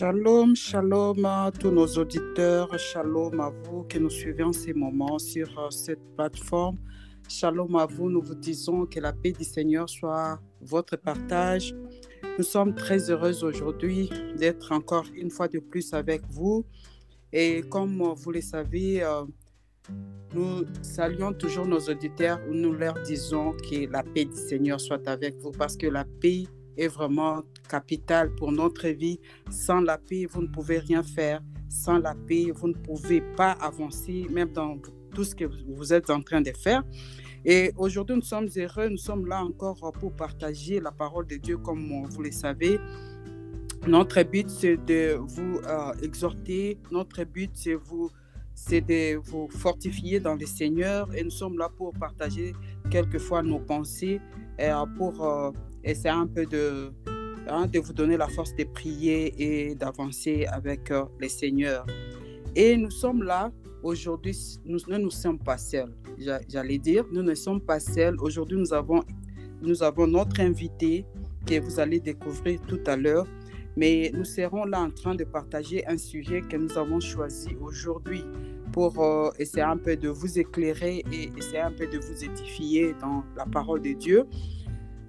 Shalom, shalom à tous nos auditeurs, shalom à vous qui nous suivez en ces moments sur euh, cette plateforme. Shalom à vous, nous vous disons que la paix du Seigneur soit votre partage. Nous sommes très heureux aujourd'hui d'être encore une fois de plus avec vous. Et comme vous le savez, euh, nous saluons toujours nos auditeurs où nous leur disons que la paix du Seigneur soit avec vous parce que la paix est vraiment capitale pour notre vie. Sans la paix, vous ne pouvez rien faire. Sans la paix, vous ne pouvez pas avancer, même dans tout ce que vous êtes en train de faire. Et aujourd'hui, nous sommes heureux, nous sommes là encore pour partager la parole de Dieu comme vous le savez. Notre but, c'est de vous euh, exhorter, notre but, c'est vous c'est de vous fortifier dans le Seigneur et nous sommes là pour partager quelquefois nos pensées euh, pour essayer un peu de, hein, de vous donner la force de prier et d'avancer avec euh, le Seigneur. Et nous sommes là aujourd'hui, nous ne nous sommes pas seuls, j'allais dire, nous ne sommes pas seuls. Aujourd'hui, nous avons, nous avons notre invité que vous allez découvrir tout à l'heure. Mais nous serons là en train de partager un sujet que nous avons choisi aujourd'hui pour euh, essayer un peu de vous éclairer et essayer un peu de vous édifier dans la parole de Dieu.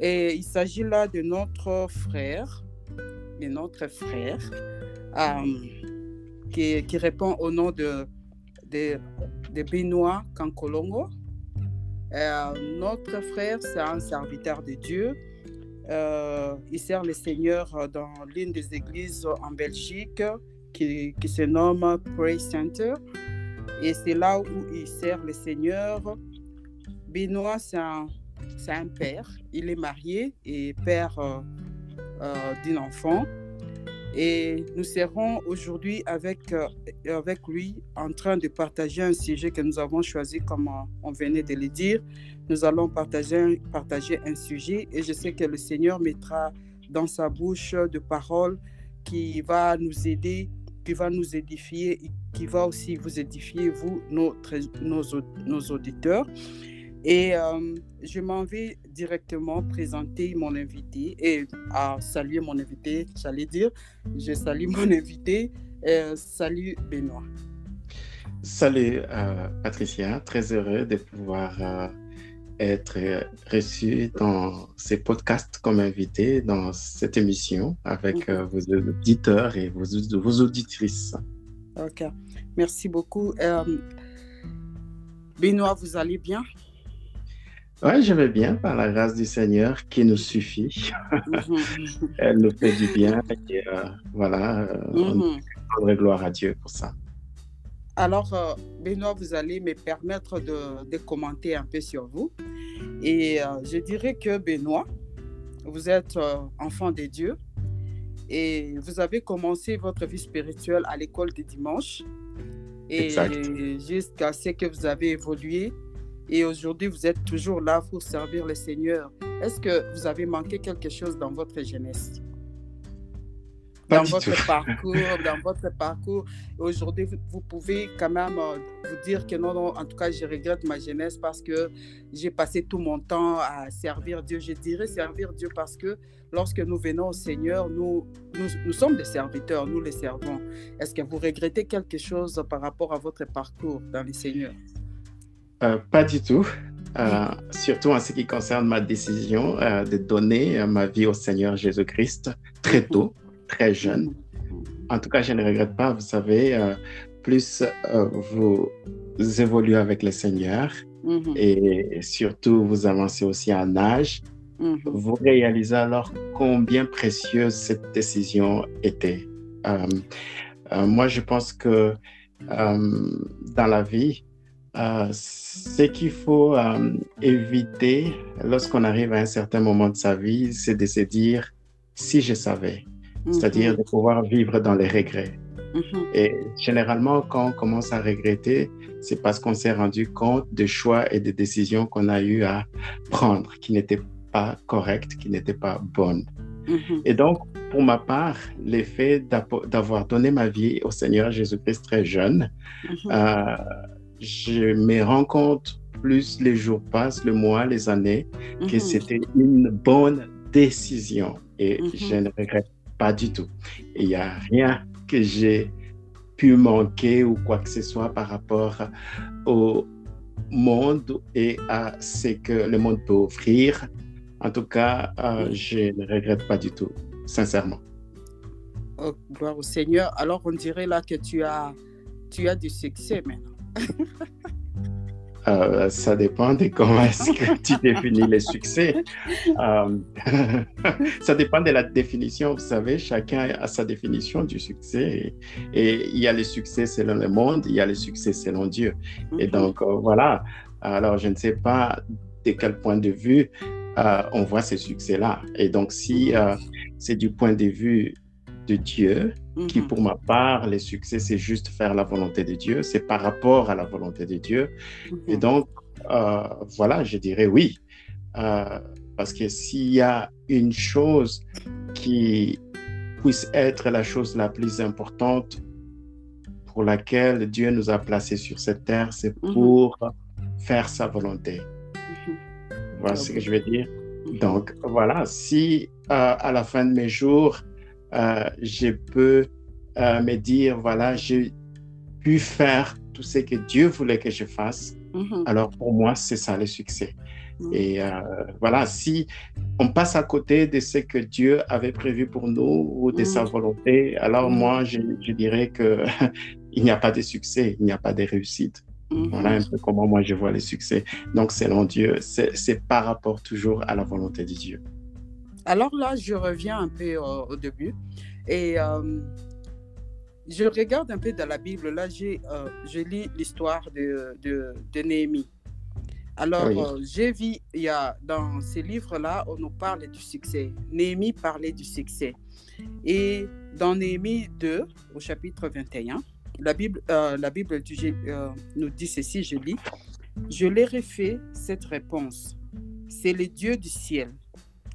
Et il s'agit là de notre frère, de notre frère, euh, qui, qui, répond au nom de, de, Benoît Kankolongo. Euh, notre frère, c'est un serviteur de Dieu. Euh, il sert le Seigneur dans l'une des églises en Belgique qui, qui se nomme Praise Center. Et c'est là où il sert le Seigneur. Benoît, c'est un, un, père. Il est marié et père euh, euh, d'un enfant. Et nous serons aujourd'hui avec, euh, avec lui en train de partager un sujet que nous avons choisi, comme on venait de le dire. Nous allons partager, partager un sujet et je sais que le Seigneur mettra dans sa bouche de paroles qui va nous aider, qui va nous édifier qui va aussi vous édifier, vous, nos, nos auditeurs. Et euh, je m'en vais directement présenter mon invité et à saluer mon invité, j'allais dire. Je salue mon invité. Euh, salut Benoît. Salut euh, Patricia, très heureux de pouvoir être reçu dans ces podcasts comme invité dans cette émission avec vos auditeurs et vos, vos auditrices. Ok, merci beaucoup. Euh, Benoît, vous allez bien? Oui, je vais bien par la grâce du Seigneur qui nous suffit. Mhm. Elle nous fait du bien et euh, voilà, euh, on gloire à Dieu pour ça. Alors, euh, Benoît, vous allez me permettre de, de, commenter un peu sur vous. Et je dirais que Benoît, vous êtes enfant de Dieu, et vous avez commencé votre vie spirituelle à l'école des dimanches. Et jusqu'à ce que vous avez évolué. Et aujourd'hui, vous êtes toujours là pour servir le Seigneur. Est-ce que vous avez manqué quelque chose dans votre jeunesse? dans votre parcours, dans votre parcours. Aujourd'hui, vous, pouvez quand même euh, vous dire que non, non, en tout cas, je regrette ma jeunesse parce que j'ai passé tout mon temps à servir Dieu. Je dirais servir Dieu parce que lorsque nous venons au Seigneur, nous, nous, sommes des serviteurs, nous les servons. Est-ce que vous regrettez quelque chose par rapport à votre parcours dans le Seigneur? Euh, pas du tout. Euh, surtout en ce qui concerne ma décision de donner ma vie au Seigneur Jésus-Christ très tôt très jeune. En tout cas, je ne regrette pas. Vous savez, euh, plus euh, vous évoluez avec le Seigneur mm-hmm. et surtout vous avancez aussi en âge, mm-hmm. vous réalisez alors combien précieuse cette décision était. Euh, moi, je pense que dans la vie, ce qu'il faut éviter lorsqu'on arrive à un certain moment de sa vie, c'est de se dire, si je savais, c'est-à-dire de pouvoir vivre dans les regrets. Mm-hmm. Et généralement, quand on commence à regretter, c'est parce qu'on s'est rendu compte des choix et des décisions qu'on a eu à prendre qui n'étaient pas correctes, qui n'étaient pas bonnes. Mm-hmm. Et donc, pour ma part, l'effet d'avoir donné ma vie au Seigneur Jésus-Christ très jeune, euh, je me rends compte plus les jours passent, le mois, les années, que c'était une bonne décision. Et je ne regrette pas du tout. Il n'y a rien que j'ai pu manquer ou quoi que ce soit par rapport au monde et à ce que le monde peut offrir. En tout cas, euh, je ne regrette pas du tout, sincèrement. Oh, gloire au Seigneur. Alors, on dirait là que tu as, tu as du succès maintenant. Euh, ça dépend de comment est-ce que tu définis le succès. Euh, ça dépend de la définition. Vous savez, chacun a sa définition du succès. Et, il y a le succès selon le monde, il y a le succès selon Dieu. Et mhm. donc, euh, voilà. Alors, je ne sais pas de quel point de vue on voit ce succès-là. Et donc, si c'est du point de vue de Dieu, qui mhm. pour ma part, le succès, c'est juste faire la volonté de Dieu, c'est par rapport à la volonté de Dieu. Et mhm. donc, euh, voilà, je dirais oui. Euh, parce que s'il y a une chose qui puisse être la chose la plus importante pour laquelle Dieu nous a placés sur cette terre, c'est mhm. pour faire sa volonté. Voilà ce que je veux dire. Donc, voilà, si euh, à la fin de mes jours, je peux euh, me dire, voilà, j'ai pu faire tout ce que Dieu voulait que je fasse. Mm-hmm. Alors pour moi, c'est ça le succès. Mm. Et euh, voilà, si on passe à côté de ce que Dieu avait prévu pour nous ou de sa mm. volonté, alors moi, je, dirais que il n'y a pas de succès, il n'y a pas de réussite. Mm-hmm. Voilà un peu comment moi je vois le succès. Donc, selon Dieu, c'est par rapport toujours à la volonté de Dieu. Alors là, je reviens un peu au, début et euh, je regarde un peu dans la Bible. Là, j'ai, euh, je lis l'histoire de, de, Néhémie. Alors, euh, j'ai vu, il y a, dans ces livres-là, on nous parle du succès. Néhémie parlait du succès. Et dans Néhémie 2, au chapitre 21, la Bible, la Bible nous dit ceci, je lis, je leur ai fait cette réponse. C'est le Dieu du ciel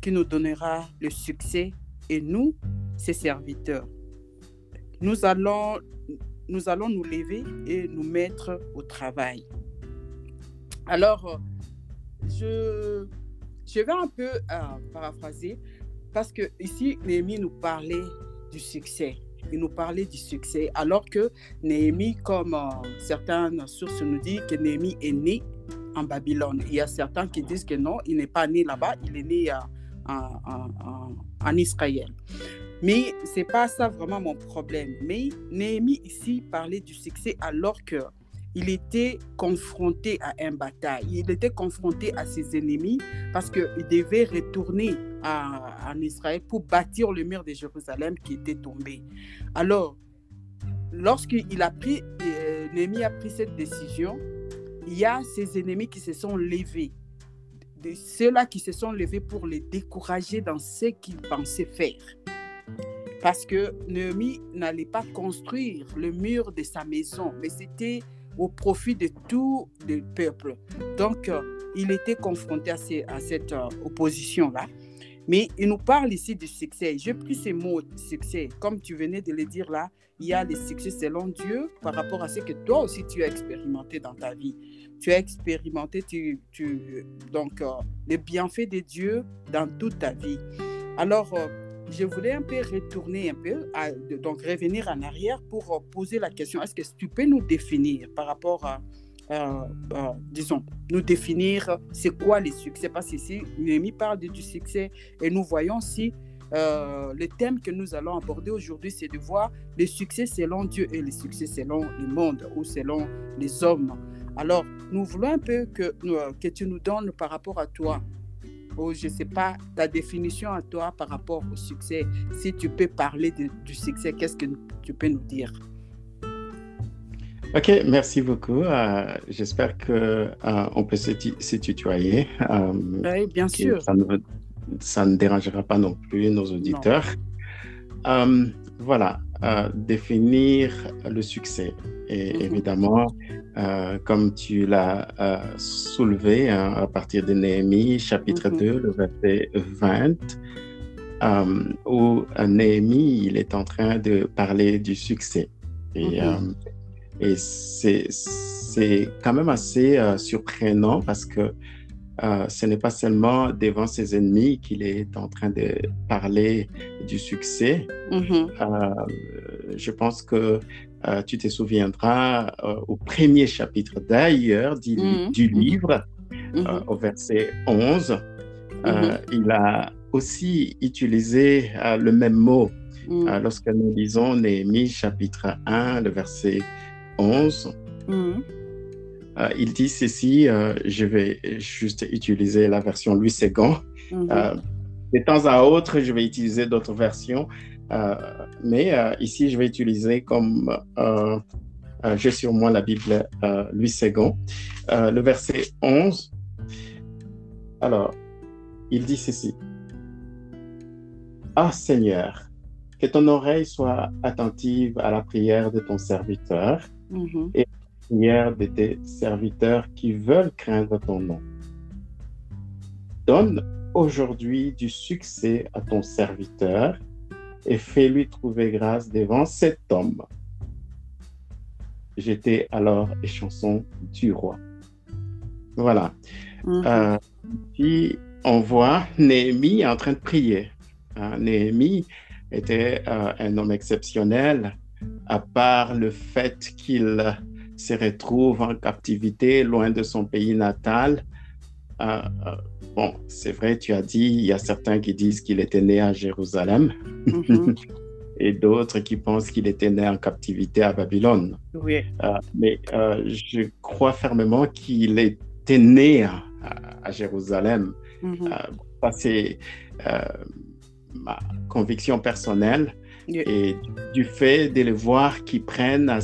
qui nous donnera le succès et nous, ses serviteurs. Nous allons, nous allons nous lever et nous mettre au travail. Alors, je, je vais un peu euh, paraphraser parce que ici, Néhémie nous parlait du succès. Il nous parlait du succès, alors que Néhémie, comme euh, certaines sources nous disent que Néhémie est né en Babylone. Il y a certains qui disent que non, il n'est pas né là-bas, il est né à, en, Israël. Mais ce n'est pas ça vraiment mon problème. Mais Néhémie ici parlait du succès alors que il était confronté à un bataille. Il était confronté à ses ennemis parce qu'il devait retourner en Israël pour bâtir le mur de Jérusalem qui était tombé. Alors, lorsqu'il a pris, euh, Néhémie a pris cette décision, il y a ses ennemis qui se sont levés de ceux-là qui se sont levés pour les décourager dans ce qu'ils pensaient faire. Parce que Néhémie n'allait pas construire le mur de sa maison, mais c'était au profit de tout le peuple. Donc, euh, il était confronté à, cette euh, opposition-là. Mais il nous parle ici du succès. J'ai pris ces mots succès. Comme tu venais de le dire là, il y a le succès selon Dieu par rapport à ce que toi aussi tu as expérimenté dans ta vie tu as expérimenté tu, donc, euh, les bienfaits de Dieu dans toute ta vie. Alors, euh, je voulais un peu retourner un peu, donc revenir en arrière pour euh, poser la question, est-ce que tu peux nous définir par rapport à, disons, nous définir c'est quoi les succès? Parce qu'ici, Némi parle du succès et nous voyons si le thème que nous allons aborder aujourd'hui, c'est de voir le succès selon Dieu et le succès selon le monde ou selon les hommes. Alors, nous voulons un peu que, euh, que tu nous donnes par rapport à toi, ou je ne sais pas, ta définition à toi par rapport au succès. Si tu peux parler du succès, qu'est-ce que tu peux nous dire? Ok, merci beaucoup. Euh, j'espère qu'on euh, peut se, tutoyer. oui, bien sûr. Ça ne, dérangera pas non plus nos auditeurs. voilà, définir le succès. Et mhm. évidemment, euh, comme tu l'as euh, soulevé hein, à partir de Néhémie, chapitre 2, mhm. le verset 20, euh, où Néhémie, il est en train de parler du succès. Et, mhm. et c'est quand même assez surprenant parce que euh, ce n'est pas seulement devant ses ennemis qu'il est en train de parler du succès. Mhm. Euh, je pense que euh, tu te souviendras au premier chapitre d'ailleurs du, Mhm. du Mhm. livre, Mhm. euh, au verset 11, euh, Mhm. il a aussi utilisé le même mot euh, lorsque nous lisons Néhémie chapitre 1, le verset 11. Euh, il dit ceci, euh, je vais juste utiliser la version Louis II. Mhm. Euh, de temps à autre, je vais utiliser d'autres versions, mais ici, je vais utiliser comme j'ai sur moi la Bible Louis euh, le verset 11. Alors, il dit ceci. Ah Seigneur, que ton oreille soit attentive à la prière de ton serviteur Mhm. De tes serviteurs qui veulent craindre ton nom. Donne aujourd'hui du succès à ton serviteur et fais-lui trouver grâce devant cet homme. J'étais alors échanson du roi. Voilà. Mhm. Euh, puis on voit Néhémie en train de prier. Hein, Néhémie était euh, un homme exceptionnel, à part le fait qu'il se retrouve en captivité loin de son pays natal. Euh, bon, c'est vrai, tu as dit, il y a certains qui disent qu'il était né à Jérusalem Mhm. et d'autres qui pensent qu'il était né en captivité à Babylone. Oui. Euh, mais euh, je crois fermement qu'il était né à, Jérusalem. Mhm. Ça, c'est ma conviction personnelle. Oui. Et du fait de les voir qui prennent à,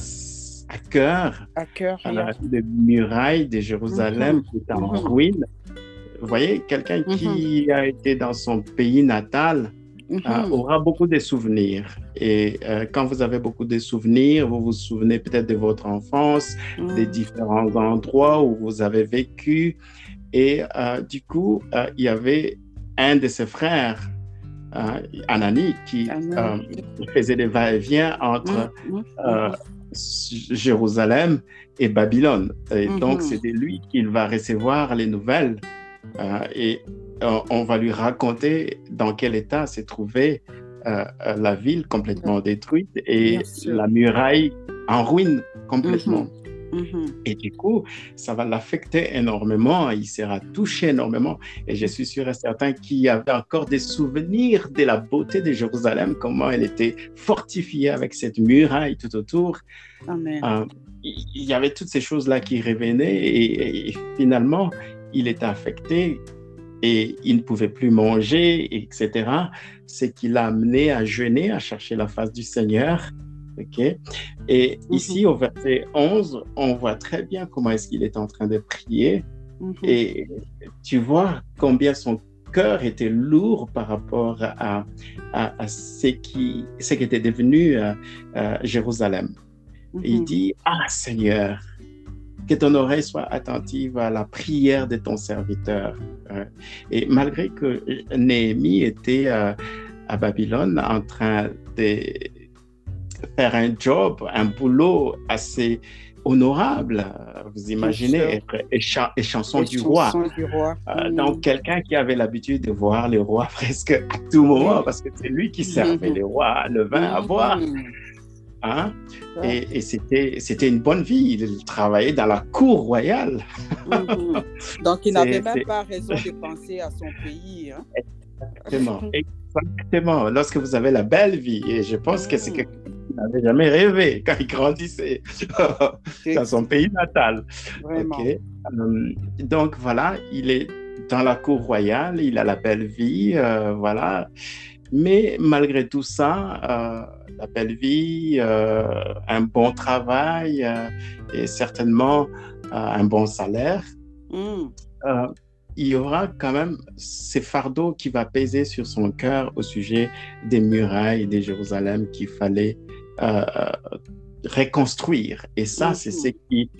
à cœur À cœur. oui. les murailles de Jérusalem Mhm. qui étaient en Mhm. ruine. Vous voyez, quelqu'un qui a été dans son pays natal euh, Mhm. aura beaucoup de souvenirs. Et euh, quand vous avez beaucoup de souvenirs, vous vous souvenez peut-être de votre enfance, Mhm. des différents endroits où vous avez vécu. Et euh, du coup, il y avait un de ses frères, euh, Anani, qui euh, faisait des va-et-vient entre Mhm. euh, Jérusalem et Babylone. Et Mhm. donc, c'est de lui qu'il va recevoir les nouvelles. euh, et euh, on va lui raconter dans quel état s'est trouvée euh, la ville complètement détruite et la muraille en ruine complètement. Mhm. Et du coup, ça va l'affecter énormément, il sera touché énormément. Et je suis sûr et certain qu'il y avait encore des souvenirs de la beauté de Jérusalem, comment elle était fortifiée avec cette muraille tout autour. Amen. Euh, il il y avait toutes ces choses-là qui revenaient et, et finalement, il était affecté et il ne pouvait plus manger, etc. Ce qui l'a amené à jeûner, à chercher la face du Seigneur. Et Mhm. ici, au verset 11, on voit très bien comment est-ce qu'il est en train de prier. Mhm. Et tu vois combien son cœur était lourd par rapport à, à, à ce, qui, ce qui était devenu euh, euh, Jérusalem. Il Mhm. dit, Ah Seigneur, que ton oreille soit attentive à la prière de ton serviteur. Et malgré que Néhémie était euh, à Babylone en train de faire un job, un boulot assez honorable, vous imaginez, Et du roi. chanson du roi. Euh, Mhm. donc, quelqu'un qui avait l'habitude de voir le roi presque à tout moment, Oui. parce que c'est lui qui servait Mhm. le roi le vin à Mhm. boire. Hein? Ouais. Et, et c'était, une bonne vie. Il travaillait dans la cour royale. Donc, il n'avait même pas raison de penser à son pays. hein. Exactement. Exactement. Lorsque vous avez la belle vie, et je pense que c'est quelque qu'il n'avait jamais rêvé quand il grandissait dans son pays natal. Vraiment. Ok. Euh, donc voilà, il est dans la cour royale, il a la belle vie, euh, voilà. Mais malgré tout ça, euh, la belle vie, euh, un bon travail et certainement un bon salaire, euh, il y aura quand même ces fardeaux qui va peser sur son cœur au sujet des murailles de Jérusalem qu'il fallait euh, reconstruire. Et ça, Mhm. c'est ce qui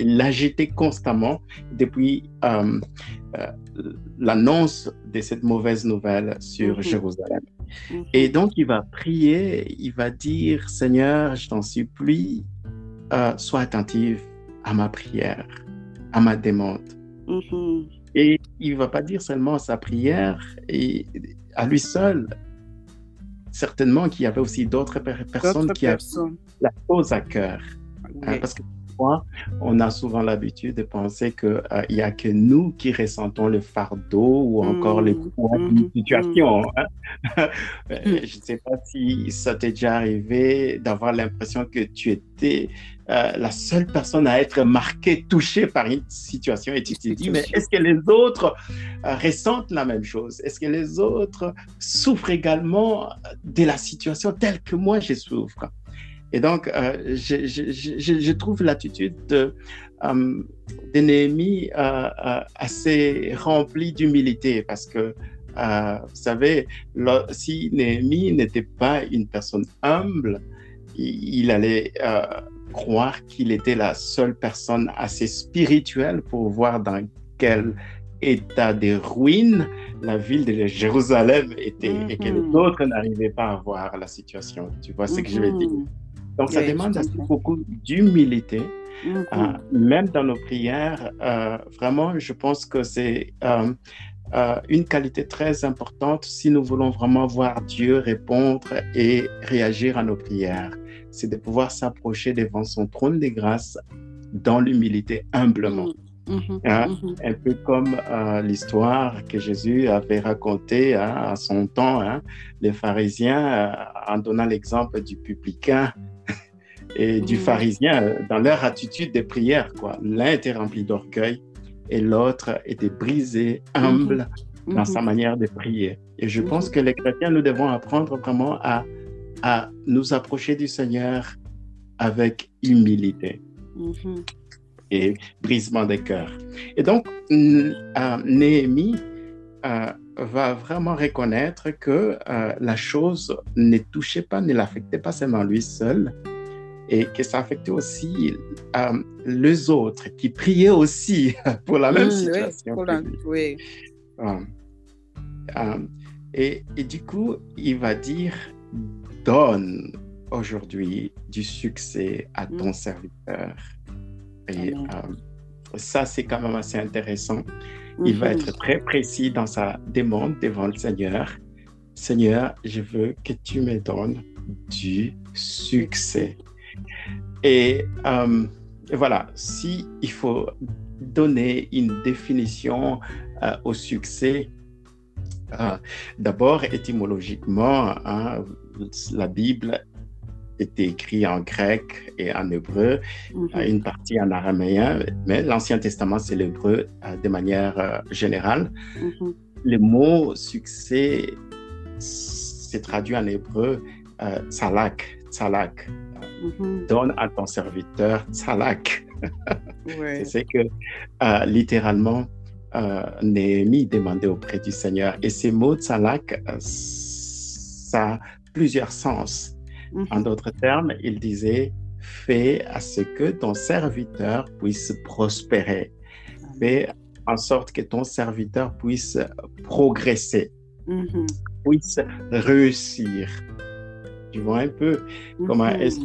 l'agitait constamment depuis euh, euh, l'annonce de cette mauvaise nouvelle sur Mhm. Jérusalem. Mhm. Et donc, il va prier, il va dire, Seigneur, je t'en supplie, euh, sois attentive à ma prière, à ma demande. Mhm. Et il ne va pas dire seulement sa prière et à lui seul. Certainement qu'il y avait aussi d'autres personnes qui avaient la cause à cœur. Hein, parce que on a souvent l'habitude de penser qu'il euh, n'y a que nous qui ressentons le fardeau ou encore mmh, poids mmh, d'une situation. Mmh. Hein. Euh, je ne sais pas si ça t'est déjà arrivé d'avoir l'impression que tu étais euh, la seule personne à être marquée, touchée par une situation et tu te dis, mais est-ce que les autres ressentent la même chose? Est-ce que les autres souffrent également de la situation telle que moi je souffre? Et donc, euh, je, je, je, trouve l'attitude de, euh, de Néhémie euh, assez remplie d'humilité parce que, vous savez, si Néhémie n'était pas une personne humble, il, il allait croire qu'il était la seule personne assez spirituelle pour voir dans quel état de ruine la ville de Jérusalem était et que les mm-hmm. autres n'arrivaient pas à voir la situation. Tu vois ce que je veux dire? Donc, ça demande beaucoup d'humilité. Mm-hmm. Euh, même dans nos prières, euh, vraiment, je pense que c'est euh, une qualité très importante si nous voulons vraiment voir Dieu répondre et réagir à nos prières. C'est de pouvoir s'approcher devant son trône de grâce dans l'humilité, humblement. Mm-hmm. Hein? Mm-hmm. Un peu comme l'histoire que Jésus avait racontée hein, à son temps, hein, les pharisiens, en donnant l'exemple du publicain et du pharisien euh, dans leur attitude de prière. Quoi. L'un était rempli d'orgueil et l'autre était brisé, humble mhm. dans sa mhm. manière de prier. Et je pense mhm. que les chrétiens, nous devons apprendre vraiment à, à nous approcher du Seigneur avec humilité et brisement des cœurs. Et donc, euh, Néhémie euh, va vraiment reconnaître que la chose ne touchait pas, ne l'affectait pas seulement lui seul, et que ça affectait aussi euh, les autres qui priaient aussi pour la même mmh, situation. Oui, euh, euh, et, et, du coup, il va dire, donne aujourd'hui du succès à ton mmh. serviteur. Et ça, c'est quand même assez intéressant. Il va mmh. être très précis dans sa demande devant le Seigneur. Seigneur, je veux que tu me donnes du succès. Et, euh, voilà, si il faut donner une définition euh, au succès, euh, d'abord étymologiquement, hein, la Bible était écrite en grec et en hébreu, mhm. une partie en araméen, mais l'Ancien Testament, c'est l'hébreu de manière générale. Mhm. Le mot succès, c'est traduit en hébreu salak, salak. Mm-hmm. Donne à ton serviteur tzalak. C'est que euh, littéralement, euh, Néhémie demandait auprès du Seigneur. Et ces mots tzalak, euh, ça a plusieurs sens. En mm-hmm. d'autres termes, il disait fais à ce que ton serviteur puisse prospérer. Fais en sorte que ton serviteur puisse progresser, mm-hmm. puisse réussir. Tu vois un peu comment mhm. est-ce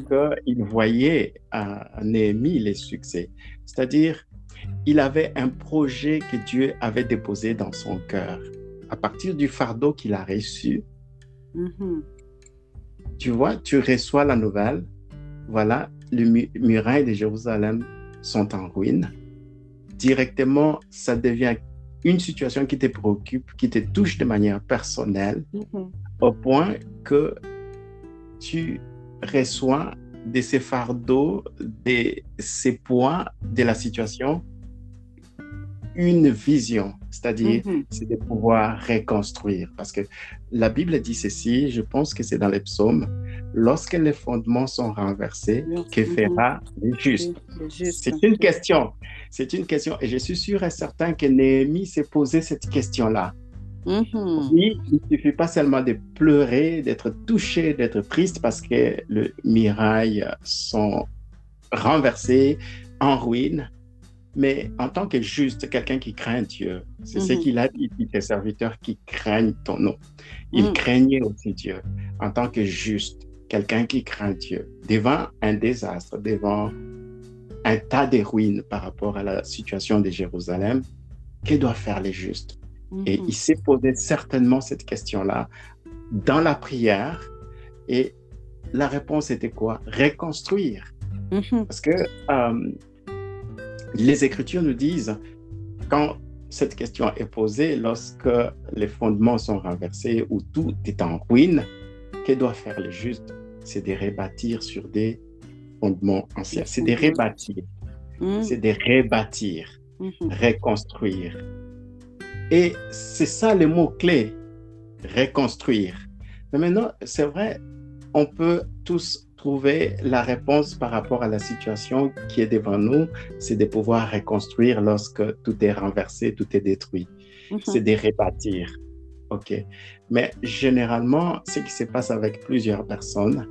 qu'il voyait à Néhémie les succès. C'est-à-dire, il avait un projet que Dieu avait déposé dans son cœur. À partir du fardeau qu'il a reçu, mhm. tu vois, tu reçois la nouvelle. Voilà, les murailles de Jérusalem sont en ruine. Directement, ça devient une situation qui te préoccupe, qui te touche de manière personnelle, mhm. au point que tu reçois de ces fardeaux, de ces poids de la situation, une vision, c'est-à-dire mhm. c'est de pouvoir reconstruire. Parce que la Bible dit ceci, je pense que c'est dans les psaumes, lorsque les fondements sont renversés, que fera le juste? C'est une question, c'est une question. Et je suis sûr et certain que Néhémie s'est posé cette question-là. Mm-hmm. il ne suffit pas seulement de pleurer, d'être touché, d'être triste parce que les mirailles sont renversées, en ruine, mais en tant que juste, quelqu'un qui craint Dieu, c'est ce mm-hmm. qu'il a dit, tes serviteurs qui craignent ton nom. Il mm. craignait aussi Dieu en tant que juste, quelqu'un qui craint Dieu. Devant un désastre, devant un tas de ruines par rapport à la situation de Jérusalem, que doivent faire les justes? Et mhm. il s'est posé certainement cette question-là dans la prière. Et la réponse était quoi? Reconstruire. Mhm. Parce que euh, les Écritures nous disent, quand cette question est posée, lorsque les fondements sont renversés ou tout est en ruine, que doivent faire les justes? C'est de rebâtir sur des fondements anciens. C'est de rebâtir. Mhm. C'est de rebâtir, reconstruire. Et c'est ça le mot-clé, reconstruire. Mais maintenant, c'est vrai, on peut tous trouver la réponse par rapport à la situation qui est devant nous, c'est de pouvoir reconstruire lorsque tout est renversé, tout est détruit. Mhm. C'est de rebâtir. OK. Mais généralement, ce qui se passe avec plusieurs personnes,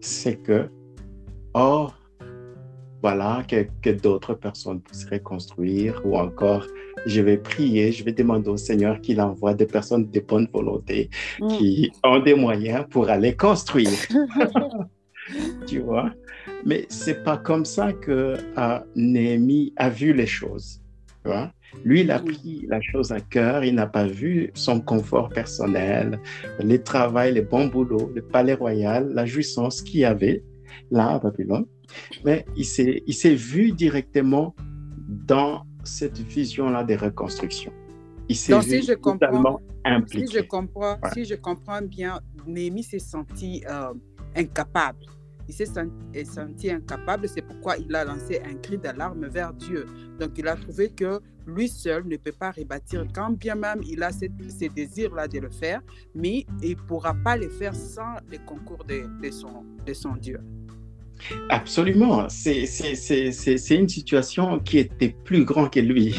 c'est que, oh, voilà, que, que d'autres personnes puissent reconstruire ou encore, je vais prier, je vais demander au Seigneur qu'il envoie des personnes de bonne volonté mm. qui ont des moyens pour aller construire. tu vois? Mais c'est pas comme ça que uh, Néhémie a vu les choses. Tu vois? Lui, il a pris la chose à cœur, il n'a pas vu son confort personnel, les travail, les bons boulots, le palais royal, la jouissance qu'il y avait là à Babylone, mais il s'est vu directement dans cette vision-là des reconstructions. Il s'est vu si totalement impliqué. Si je comprends, si je comprends bien, Néhémie s'est senti euh, incapable il s'est senti, incapable, c'est pourquoi il a lancé un cri d'alarme vers Dieu. Donc il a trouvé que lui seul ne peut pas rebâtir, quand bien même il a ces, désirs-là de le faire, mais il ne pourra pas le faire sans le concours de, son, de son Dieu. Absolument, c'est une situation qui était plus grande que lui.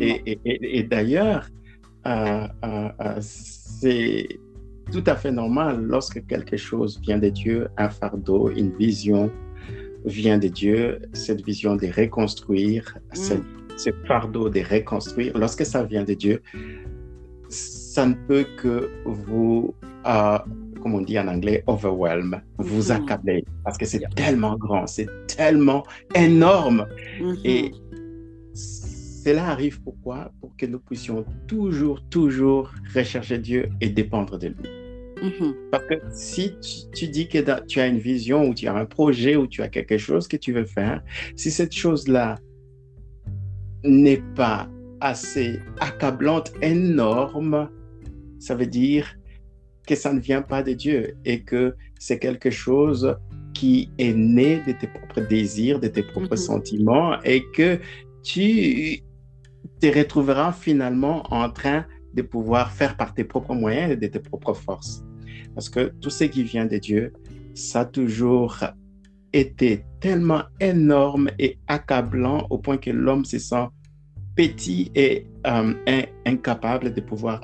et, d'ailleurs, euh, euh, euh, c'est tout à fait normal lorsque quelque chose vient de Dieu, un fardeau, une vision vient de Dieu, cette vision de reconstruire, mm. ce, fardeau de reconstruire, lorsque ça vient de Dieu, ça ne peut que vous, euh, comme on dit en anglais, overwhelm, vous mm-hmm. accabler, parce que c'est tellement grand, c'est tellement énorme. Mm-hmm. Et cela arrive pourquoi? Pour que nous puissions toujours, toujours rechercher Dieu et dépendre de lui. Mm-hmm. Parce que si tu, dis que tu as une vision ou tu as un projet ou tu as quelque chose que tu veux faire, si cette chose-là n'est pas assez accablante, énorme, ça veut dire que ça ne vient pas de Dieu et que c'est quelque chose qui est né de tes propres désirs, de tes propres mm-hmm. sentiments et que tu te retrouveras finalement en train de pouvoir faire par tes propres moyens et de tes propres forces. Parce que tout ce qui vient de Dieu, ça a toujours été tellement énorme et accablant au point que l'homme se sent petit et euh, incapable de pouvoir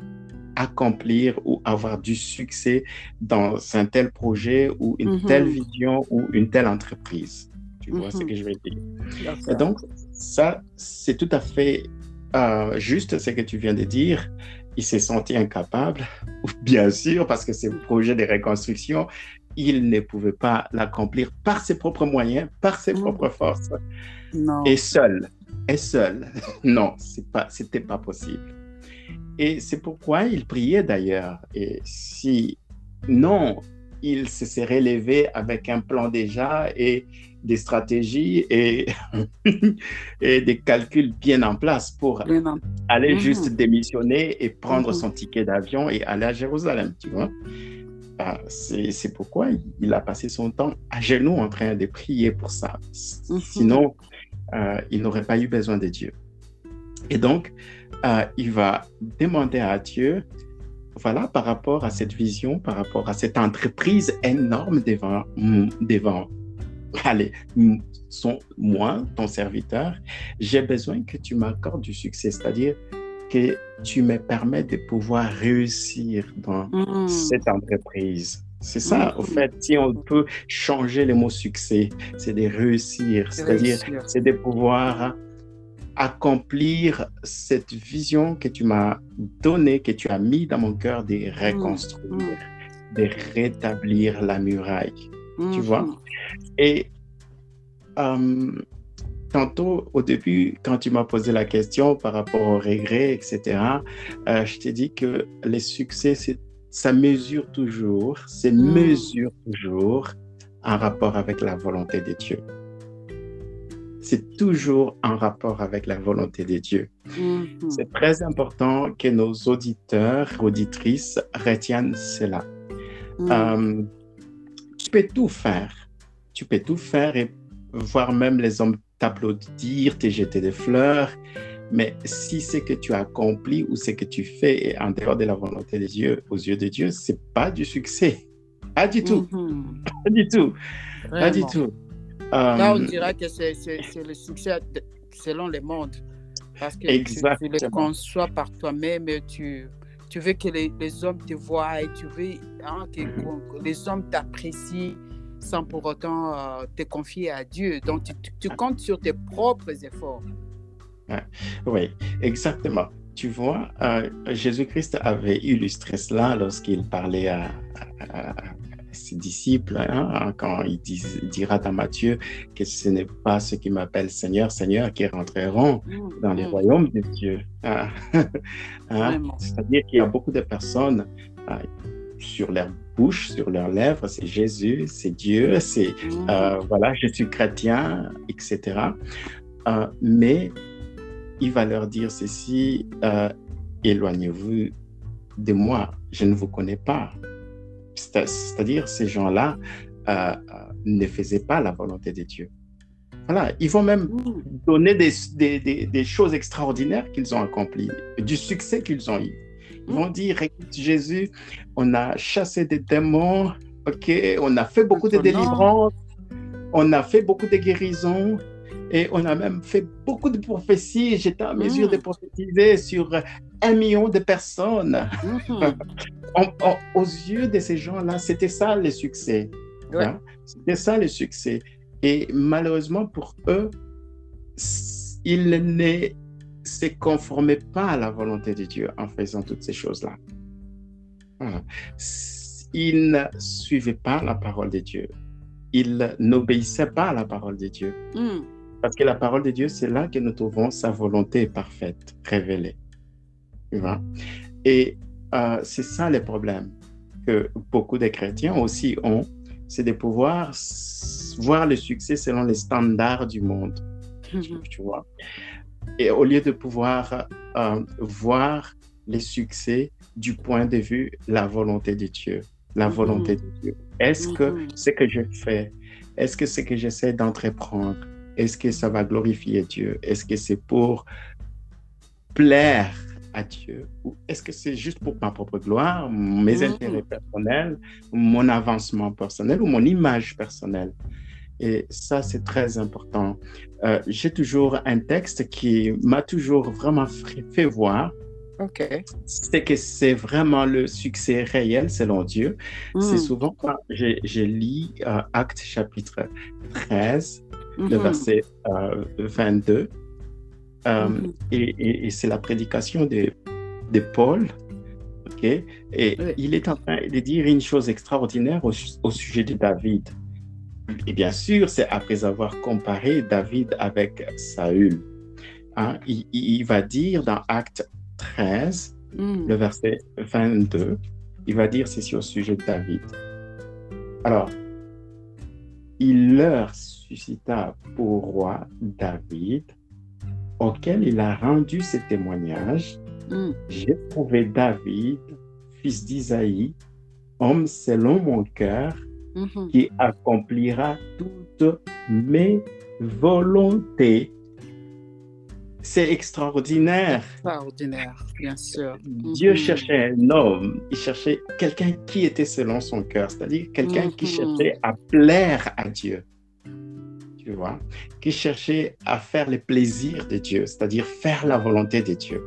accomplir ou avoir du succès dans un tel projet ou une mm-hmm. telle vision ou une telle entreprise. Tu vois ce mm-hmm. que je veux dire? Et donc, ça, c'est tout à fait euh, juste ce que tu viens de dire il s'est senti incapable, bien sûr, parce que ce projet de reconstruction, il ne pouvait pas l'accomplir par ses propres moyens, par ses propres forces. Non. Et seul. Et seul. Non, c'est pas, c'était pas possible. Et c'est pourquoi il priait d'ailleurs. Et si non, il se serait levé avec un plan déjà et des stratégies et, et des calculs bien en place pour aller mhm. juste démissionner et prendre mhm. son ticket d'avion et aller à Jérusalem, tu vois. Ah, c'est pourquoi il a passé son temps à genoux en train de prier pour ça. Mhm. Sinon, euh, il n'aurait pas eu besoin de Dieu. Et donc, euh, il va demander à Dieu, voilà, par rapport à cette vision, par rapport à cette entreprise énorme devant, devant allez, sont moi, ton serviteur, j'ai besoin que tu m'accordes du succès, c'est-à-dire que tu me permets de pouvoir réussir dans mm. cette entreprise. C'est ça, au mm. fait, si on peut changer le mot succès, c'est de réussir, c'est-à-dire c'est de pouvoir accomplir cette vision que tu m'as donnée, que tu as mis dans mon cœur de mm. reconstruire, de rétablir la muraille. Tu vois? Et euh, tantôt, au début, quand tu m'as posé la question par rapport au regret, etc., euh, je t'ai dit que les succès, ça mesure toujours, c'est mm. mesure toujours en rapport avec la volonté de Dieu. C'est toujours en rapport avec la volonté de Dieu. Mm-hmm. C'est très important que nos auditeurs, auditrices retiennent cela. Mm. Euh, tu peux tout faire. Tu peux tout faire et voir même les hommes t'applaudir, te jeter des fleurs. Mais si ce que tu accomplis ou ce que tu fais est en dehors de la volonté de Dieu, aux yeux de Dieu, c'est pas du succès. Pas du tout. Mhm. Pas du tout. Pas du tout. Là, on euh, dira que c'est le succès selon le monde. Parce que tu, le conçois par toi-même, tu, tu veux que les, les, hommes te voient et tu veux hein, que, que, les hommes t'apprécient sans pour autant euh, te confier à Dieu. Donc, tu, comptes sur tes propres efforts. Oui, exactement. Tu vois, euh, Jésus-Christ avait illustré cela lorsqu'il parlait à, ses disciples, hein, quand il dira à Matthieu que ce n'est pas ceux qui m'appellent Seigneur, Seigneur qui rentreront mmh, dans les mmh. royaumes de Dieu. Hein. Hein? C'est-à-dire qu'il y a beaucoup de personnes sur leur bouche, sur leurs lèvres, c'est Jésus, c'est Dieu, c'est mm. euh, voilà, je suis chrétien, etc. Euh, mais il va leur dire ceci euh, éloignez-vous de moi, je ne vous connais pas. C'est-à-dire, ces gens-là ne faisaient pas la volonté de Dieu. Voilà, ils vont même donner des, des, des choses extraordinaires qu'ils ont accomplies, du succès qu'ils ont eu. Ils vont dire, écoute Jésus, on a chassé des démons, ok, on a fait beaucoup de délivrances, on a fait beaucoup de guérisons, et on a même fait beaucoup de prophéties. J'étais en mesure de mm. prophétiser sur un million de personnes. Mm-hmm. aux yeux de ces gens-là, c'était ça le succès. Hein? C'était ça le succès. Et malheureusement pour eux, il n'est se conformait pas à la volonté de Dieu en faisant toutes ces choses-là. Il ne suivait pas la parole de Dieu. Il n'obéissait pas à la parole de Dieu. Hmm. Parce que la parole de Dieu, c'est là que nous trouvons sa volonté parfaite, révélée. Et euh, c'est ça le problème que beaucoup de chrétiens aussi ont, c'est de pouvoir voir le succès selon les standards du monde. Hmm. Tu vois? et au lieu de pouvoir euh, voir les succès du point de vue la volonté de Dieu, la volonté mm-hmm. de Dieu. Est-ce que mm-hmm. ce que je fais, est-ce que ce que j'essaie d'entreprendre, est-ce que ça va glorifier Dieu? Est-ce que c'est pour plaire à Dieu? Ou est-ce que c'est juste pour ma propre gloire, mes mm-hmm. intérêts personnels, mon avancement personnel ou mon image personnelle? Et ça, c'est très important. Euh, j'ai toujours un texte qui m'a toujours vraiment fait voir. C'est que c'est vraiment le succès réel selon Dieu. C'est hmm. souvent quand je, lis euh, Acte chapitre 13, le mhm. verset 22. Euh, mhm. Et, c'est la prédication de, de Paul. OK? Et il est en train de dire une chose extraordinaire au, au sujet de David. Et bien sûr, c'est après avoir comparé David avec Saül. Hein, il, va dire dans Acte 13, hmm. le verset 22, il va dire ceci au sujet de David. Alors, il leur suscita pour roi David, auquel il a rendu ce témoignage. Hmm. J'ai trouvé David, fils d'Isaïe, homme selon mon cœur, Mm-hmm. qui accomplira toutes mes volontés. C'est extraordinaire. Extraordinaire, bien sûr. Dieu mm-hmm. cherchait un homme, il cherchait quelqu'un qui était selon son cœur, c'est-à-dire quelqu'un qui mm-hmm. cherchait à plaire à Dieu. Tu vois, qui cherchait à faire les plaisirs de Dieu, c'est-à-dire faire la volonté de Dieu.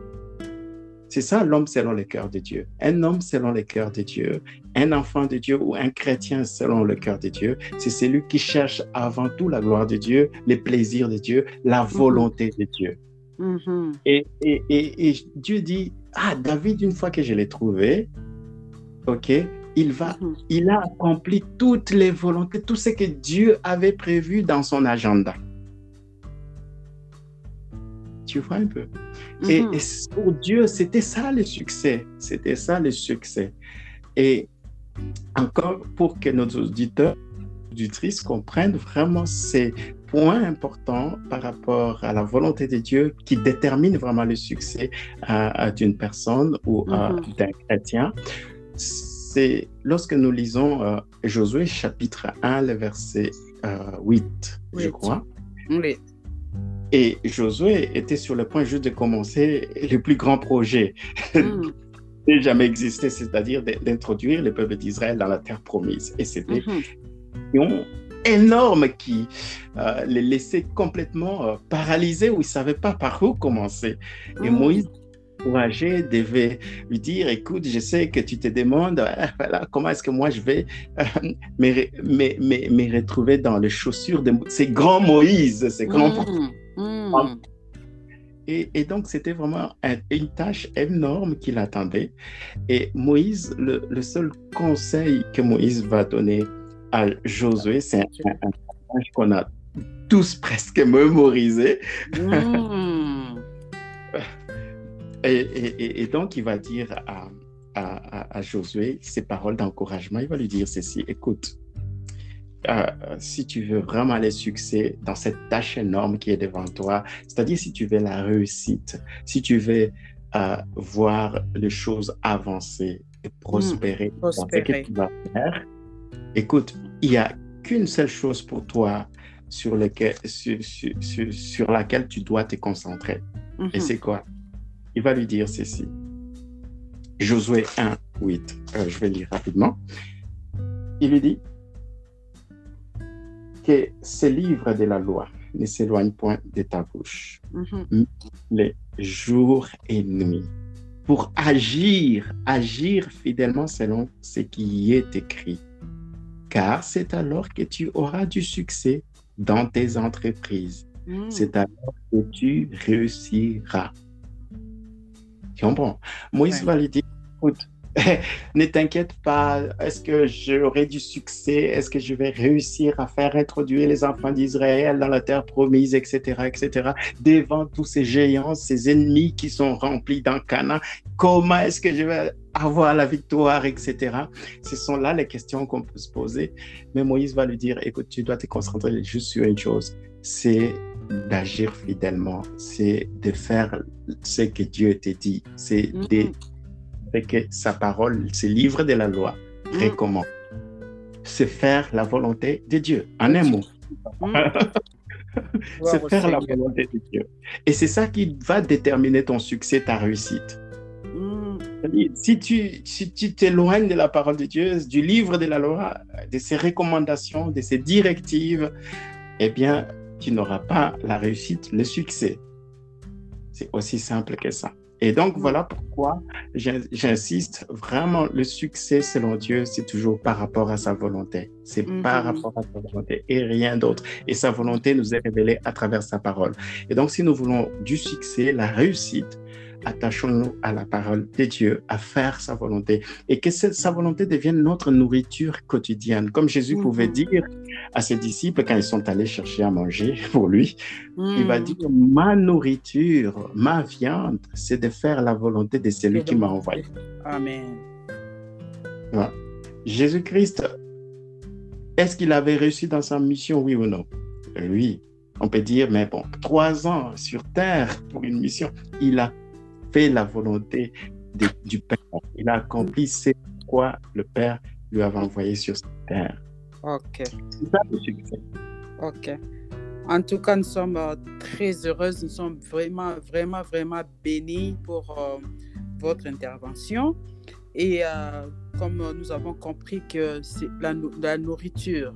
C'est ça l'homme selon le cœur de Dieu. Un homme selon le cœur de Dieu, un enfant de Dieu ou un chrétien selon le cœur de Dieu, c'est celui qui cherche avant tout la gloire de Dieu, les plaisirs de Dieu, la mhm. volonté de Dieu. Mhm. et, et, et, Dieu dit, ah, David, une fois que je l'ai trouvé, ok, il va, mhm. il a accompli toutes les volontés, tout ce que Dieu avait prévu dans son agenda. Tu vois un peu? et, mhm. et, pour Dieu, c'était ça le succès. C'était ça le succès. Et encore pour que nos auditeurs, auditrices comprennent vraiment ces points importants par rapport à la volonté de Dieu qui détermine vraiment le succès d'une personne ou mhm. d'un chrétien. C'est lorsque nous lisons euh, Josué chapitre 1, le verset 8, euh, je crois. Oui. Et Josué était sur le point juste de commencer le plus grand projet. Mm. n'a jamais existé, c'est-à-dire d'introduire le peuple d'Israël dans la terre promise. Et c'était une mm-hmm. énorme qui euh, les laissait complètement euh, paralysés où ils ne savaient pas par où commencer. Et mm. Moïse, courageux, devait lui dire, écoute, je sais que tu te demandes, euh, voilà, comment est-ce que moi je vais me, retrouver dans les chaussures de ces grands Moïse, ces grands... Mm. Et, donc, c'était vraiment une tâche énorme qui l'attendait. Et Moïse, le, seul conseil que Moïse va donner à Josué, c'est un, un, qu'on a tous presque mémorisé. Mm. Et, donc, il va dire à, à, à Josué ces paroles d'encouragement. Il va lui dire ceci, écoute, euh, si tu veux vraiment les succès dans cette tâche énorme qui est devant toi, c'est-à-dire si tu veux la réussite, si tu veux euh, voir les choses avancer et prospérer, dans ce que tu vas faire, écoute, il n'y a qu'une seule chose pour toi sur, lequel, sur, sur, sur, laquelle tu dois te concentrer. Et mhm. c'est quoi? Il va lui dire ceci. Josué 1, 8. Euh, je vais lire rapidement. Il lui dit, que ces livres de la loi ne s'éloignent point de ta bouche, mm-hmm. les jours et nuits, pour agir, agir fidèlement selon ce qui y est écrit. Car c'est alors que tu auras du succès dans tes entreprises. Mm. C'est alors que tu réussiras. Tu comprends? Moïse va lui dire, écoute, ne t'inquiète pas, est-ce que j'aurai du succès? Est-ce que je vais réussir à faire introduire les enfants d'Israël dans la terre promise, etc., etc., devant tous ces géants, ces ennemis qui sont remplis dans Cana? Comment est-ce que je vais avoir la victoire, etc. Ce sont là les questions qu'on peut se poser. Mais Moïse va lui dire, écoute, tu dois te concentrer juste sur une chose, c'est d'agir fidèlement, c'est de faire ce que Dieu t'a dit, c'est de mm-hmm que sa parole, ce livre de la loi, mm. recommande. C'est faire la volonté de Dieu, en un mot. Mm. c'est faire la volonté de Dieu. Et c'est ça qui va déterminer ton succès, ta réussite. Mm. Si tu si tu t'éloignes de la parole de Dieu, du livre de la loi, de ses recommandations, de ses directives, eh bien, tu n'auras pas la réussite, le succès. C'est aussi simple que ça. Et donc, mm. voilà pourquoi j'insiste vraiment, le succès selon Dieu, c'est toujours par rapport à sa volonté. C'est mm-hmm. par rapport à sa volonté et rien d'autre. Et sa volonté nous est révélée à travers sa parole. Et donc, si nous voulons du succès, la réussite, attachons-nous à la parole de Dieu, à faire sa volonté, et que sa volonté devienne notre nourriture quotidienne. Comme Jésus mhm. pouvait dire à ses disciples quand ils sont allés chercher à manger pour lui, il va mhm. dire, ma nourriture, ma viande, c'est de faire la volonté de celui qui m'a envoyé. Amen. Jésus-Christ, est-ce qu'il avait réussi dans sa mission, oui ou non? Oui. On peut dire, mais bon, trois ans sur Terre pour une mission, il a fait la volonté du Père. Il a accompli ce quoi le Père lui avait envoyé sur cette terre. Ok. C'est ça le succès. Ok. En tout cas, nous sommes euh, très heureuses, nous sommes vraiment, vraiment, vraiment bénis pour euh, votre intervention. Et euh, comme nous avons compris que c'est la, la nourriture,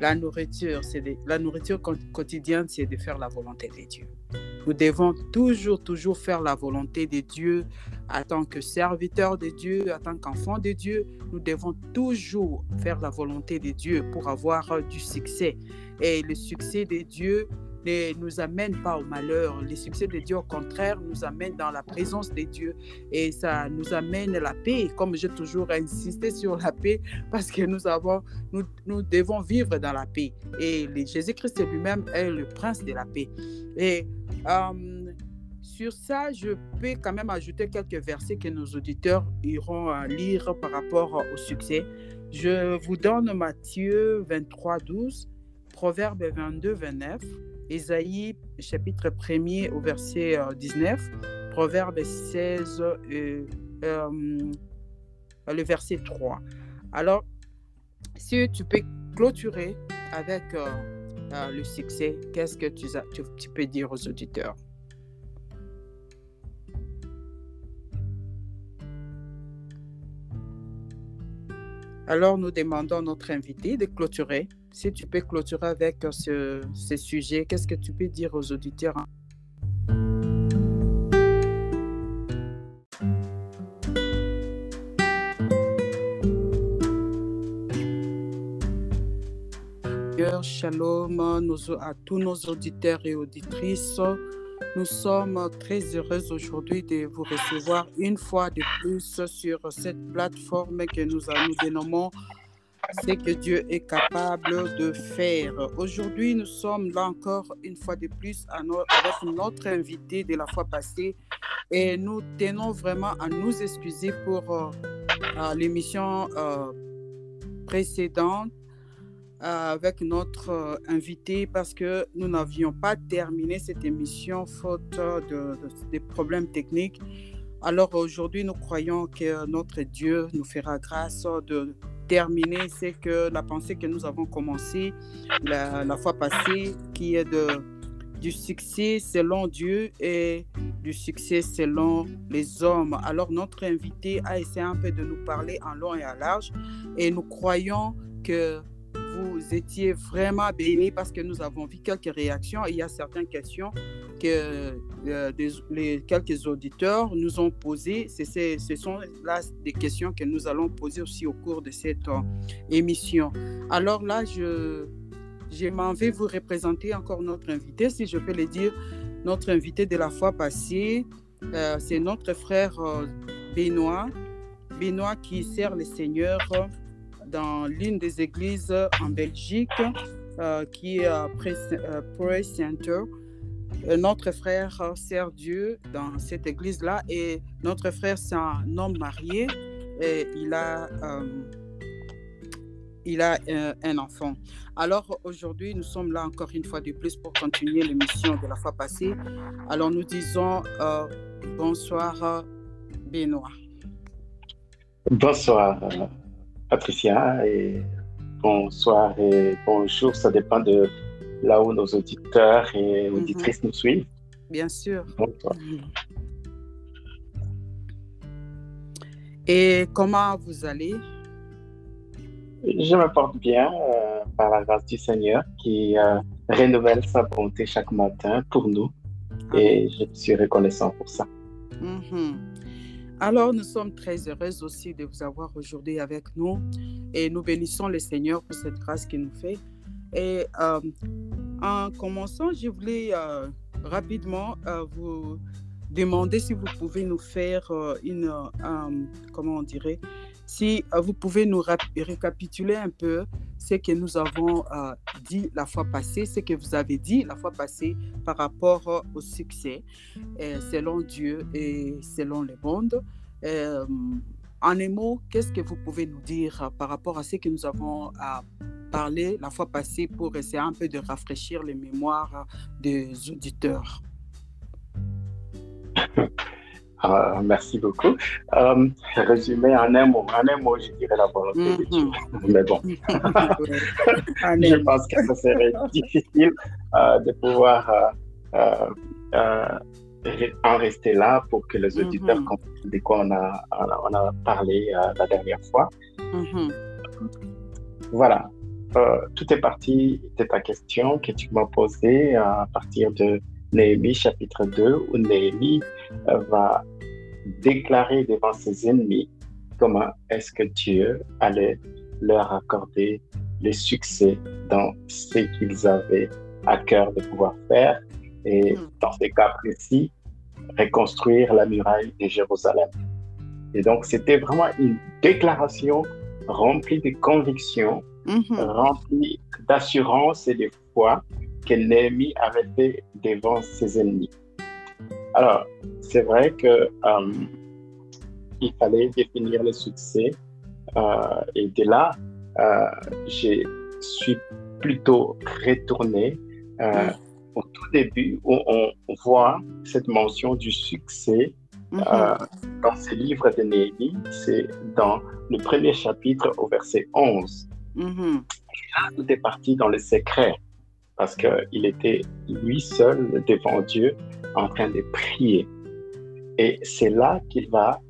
la nourriture, c'est la nourriture quotidienne, c'est de faire la volonté de Dieu. Nous devons toujours, toujours faire la volonté de Dieu en tant que serviteur de Dieu, en tant qu'enfant de Dieu. Nous devons toujours faire la volonté de Dieu pour avoir du succès. Et le succès de Dieu, ne nous amène pas au malheur. Le succès de Dieu, au contraire, nous amène dans la présence de Dieu et ça nous amène la paix. Comme j'ai toujours insisté sur la paix, parce que nous avons, nous, nous devons vivre dans la paix. Et Jésus-Christ lui-même est le prince de la paix. Et Euh, sur ça, je peux quand même ajouter quelques versets que nos auditeurs iront lire par rapport au succès. Je vous donne Matthieu 23, 12, Proverbe 22, 29, Ésaïe chapitre 1er au verset 19, Proverbe 16, euh, le verset 3. Alors, si tu peux clôturer avec euh, euh, le succès, qu'est-ce que tu, peux dire aux auditeurs? Alors, nous demandons à notre invité de clôturer. Si tu peux clôturer avec ce, ce sujet, qu'est-ce que tu peux dire aux auditeurs? Shalom à tous nos auditeurs et auditrices. Nous sommes très heureux aujourd'hui de vous recevoir une fois de plus sur cette plateforme que nous, nous dénommons ce que Dieu est capable de faire. Aujourd'hui, nous sommes là encore une fois de plus avec notre invité de la fois passée et nous tenons vraiment à nous excuser pour euh, l'émission euh, précédente avec notre euh, invité parce que nous n'avions pas terminé cette émission faute de, des problèmes techniques. Alors aujourd'hui, nous croyons que notre Dieu nous fera grâce de terminer c'est que la pensée que nous avons commencée la, la, fois passée, qui est de, du succès selon Dieu et du succès selon les hommes. Alors notre invité a essayé un peu de nous parler en long et en large et nous croyons que vous étiez vraiment bénis parce que nous avons vu quelques réactions. il y a certaines questions que euh, les quelques auditeurs nous ont posées. ce sont là des questions que nous allons poser aussi au cours de cette euh, émission. Alors là, je, m'en vais vous représenter encore notre invité, si je peux le dire. Notre invité de la fois passée, euh, c'est notre frère Benoît. Benoît qui sert le Seigneur dans l'une des églises en Belgique euh, qui est euh, Praise Center. Euh, notre frère sert Dieu dans cette église-là et notre frère, c'est un homme marié et il a, il a un enfant. Alors aujourd'hui, nous sommes là encore une fois de plus pour continuer l'émission de la fois passée. Alors nous disons bonsoir Benoît. Bonsoir Patricia, et bonsoir et bonjour. Ça dépend de là où nos auditeurs et mhm. auditrices nous suivent. Bien sûr. Bonsoir. Et comment vous allez? Je me porte bien euh, par la grâce du Seigneur qui euh, renouvelle sa bonté chaque matin pour nous. Et je suis reconnaissant pour ça. Alors, nous sommes très heureux aussi de vous avoir aujourd'hui avec nous et nous bénissons le Seigneur pour cette grâce qu'il nous fait. Et euh, en commençant, je voulais euh, rapidement euh, vous demander si vous pouvez nous faire une, comment on dirait, si vous pouvez nous récapituler un peu ce que nous avons euh, dit la fois passée, ce que vous avez dit la fois passée par rapport euh, au succès, euh, selon Dieu et selon le monde. en un mot, qu'est-ce que vous pouvez nous dire par rapport à ce que nous avons parlé la fois passée pour essayer un peu de rafraîchir les mémoires des auditeurs? Ah, merci beaucoup. Euh, résumé en un mot, en un mot, je dirais la volonté de Dieu. Mm-hmm. Mais bon, je pense que ce serait difficile euh, de pouvoir euh, euh, en rester là pour que les mm-hmm. auditeurs comprennent de quoi on a, on a parlé la dernière fois. Mm-hmm. Voilà, tout est parti de ta question que tu m'as posée à partir de Néhémie chapitre 2, où Néhémie euh, va déclarer devant ses ennemis comment est-ce que Dieu allait leur accorder le succès dans ce qu'ils avaient à cœur de pouvoir faire. Et hmm. dans ce cas précis, reconstruire la muraille de Jérusalem. Et donc, c'était vraiment une déclaration remplie de conviction, hmm. remplie d'assurance et de foi que Néhémie avait fait devant ses ennemis. Alors, c'est vrai que euh, il fallait définir le succès euh, et de là, euh, je suis plutôt retourné euh, au tout début où on voit cette mention du succès mhm. dans ce livre de Néhémie. C'est dans le premier chapitre au verset 11. Mm là, tout est parti dans le secret parce qu'il était lui seul devant Dieu en train de prier. Et c'est là qu'il va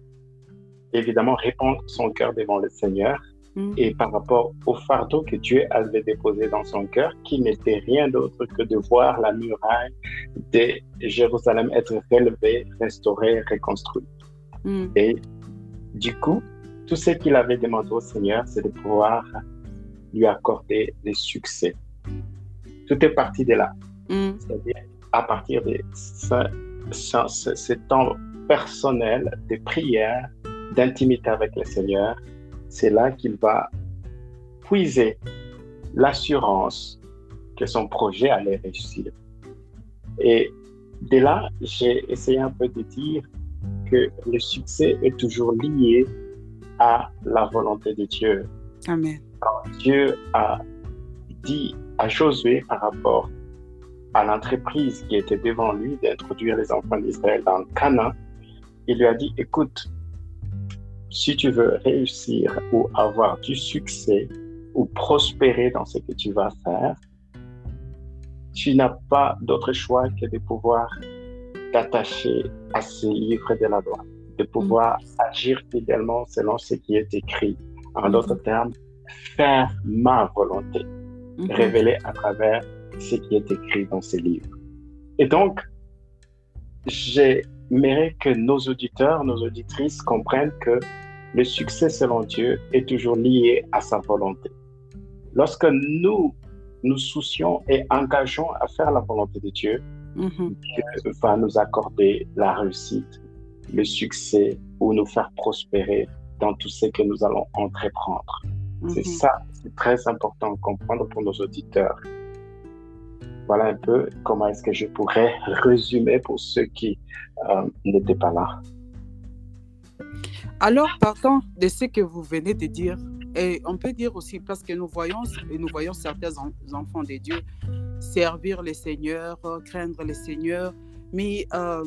évidemment répandre son cœur devant le Seigneur mm. et par rapport au fardeau que Dieu avait déposé dans son cœur, qui n'était rien d'autre que de voir la muraille de Jérusalem être relevée, restaurée, reconstruite. Mm. Et du coup, tout ce qu'il avait demandé au Seigneur, c'est de pouvoir lui accorder des succès. Tout est parti de là. Mm. C'est-à-dire à partir de ce, ce, ce temps personnel de prière, d'intimité avec le Seigneur, c'est là qu'il va puiser l'assurance que son projet allait réussir. Et de là, j'ai essayé un peu de dire que le succès est toujours lié à la volonté de Dieu. Amen. Dieu a dit à Josué par rapport à l'entreprise qui était devant lui d'introduire les enfants d'Israël dans le Canaan, il lui a dit, écoute, si tu veux réussir ou avoir du succès ou prospérer dans ce que tu vas faire, tu n'as pas d'autre choix que de pouvoir t'attacher à ces livres de la loi, de pouvoir mm. agir fidèlement selon ce qui est écrit. En d'autres termes, faire ma volonté, mm-hmm. révélée à travers ce qui est écrit dans ces livres. Et donc, j'aimerais que nos auditeurs, nos auditrices comprennent que le succès selon Dieu est toujours lié à sa volonté. Lorsque nous nous soucions et engageons à faire la volonté de Dieu, mm-hmm. Dieu va nous accorder la réussite, le succès ou nous faire prospérer dans tout ce que nous allons entreprendre. C'est mm-hmm. ça, c'est très important à comprendre pour nos auditeurs. Voilà un peu comment est-ce que je pourrais résumer pour ceux qui euh, n'étaient pas là. Alors, partant de ce que vous venez de dire, et on peut dire aussi, parce que nous voyons, et nous voyons certains enfants de Dieu servir le Seigneur, craindre le Seigneur, mais euh,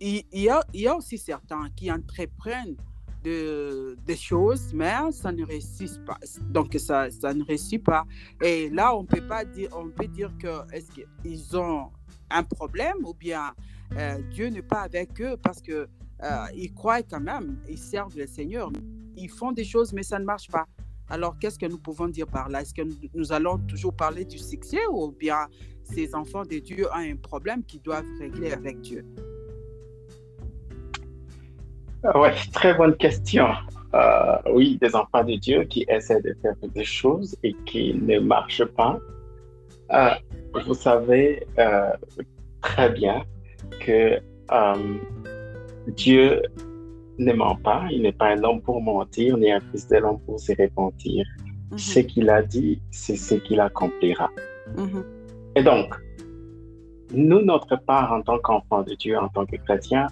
il, y a, il y a aussi certains qui entreprennent de, des choses, mais ça ne réussit pas. Donc, ça, ça ne réussit pas. Et là, on peut pas dire, on peut dire que est-ce qu'ils ont un problème ou bien euh, Dieu n'est pas avec eux parce que euh, ils croient quand même, ils servent le Seigneur. Ils font des choses, mais ça ne marche pas. Alors, qu'est-ce que nous pouvons dire par là? Est-ce que nous allons toujours parler du succès ou bien ces enfants de Dieu ont un problème qu'ils doivent régler avec Dieu? Ah Oui, très bonne question. Euh, oui, des enfants de Dieu qui essaient de faire des choses et qui ne marchent pas. Euh, vous savez très bien que Dieu ne ment pas, il n'est pas un homme pour mentir, ni un fils de l'homme pour se repentir. Mhm. Ce qu'il a dit, c'est ce qu'il accomplira. Mhm. Et donc, nous, notre part en tant qu'enfants de Dieu, en tant que chrétiens,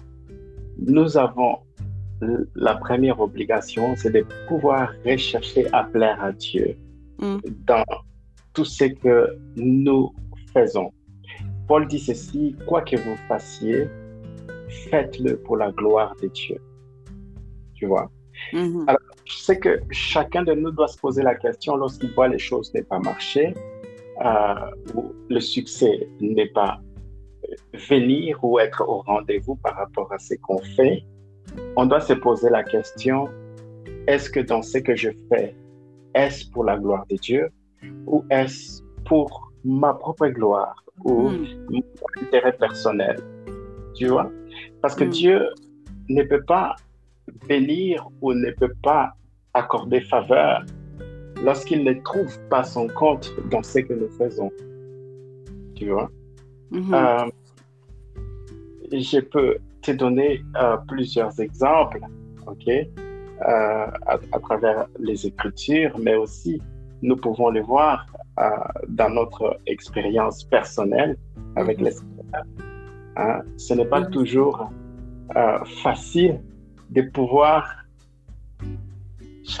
nous avons la première obligation, c'est de pouvoir rechercher à plaire à Dieu mhm. dans tout ce que nous faisons. Paul dit ceci, quoi que vous fassiez, faites-le pour la gloire de Dieu. Tu vois? Mm-hmm. Alors, je sais que chacun de nous doit se poser la question lorsqu'il voit les choses ne pas marcher, euh, ou le succès n'est pas euh, venir ou être au rendez-vous par rapport à ce qu'on fait. On doit se poser la question, est-ce que dans ce que je fais, est-ce pour la gloire de Dieu ou est-ce pour ma propre gloire ou mm. mon intérêt personnel? Tu vois? Parce que mm. Dieu ne peut pas bénir ou ne peut pas accorder faveur lorsqu'il ne trouve pas son compte dans ce que nous faisons. Tu vois? Mm-hmm. Euh, je peux te donner euh, plusieurs exemples, OK? Euh, à, travers les Écritures, mais aussi nous pouvons le voir euh, dans notre expérience personnelle avec mhm. les hein. Ce n'est pas toujours euh, facile de pouvoir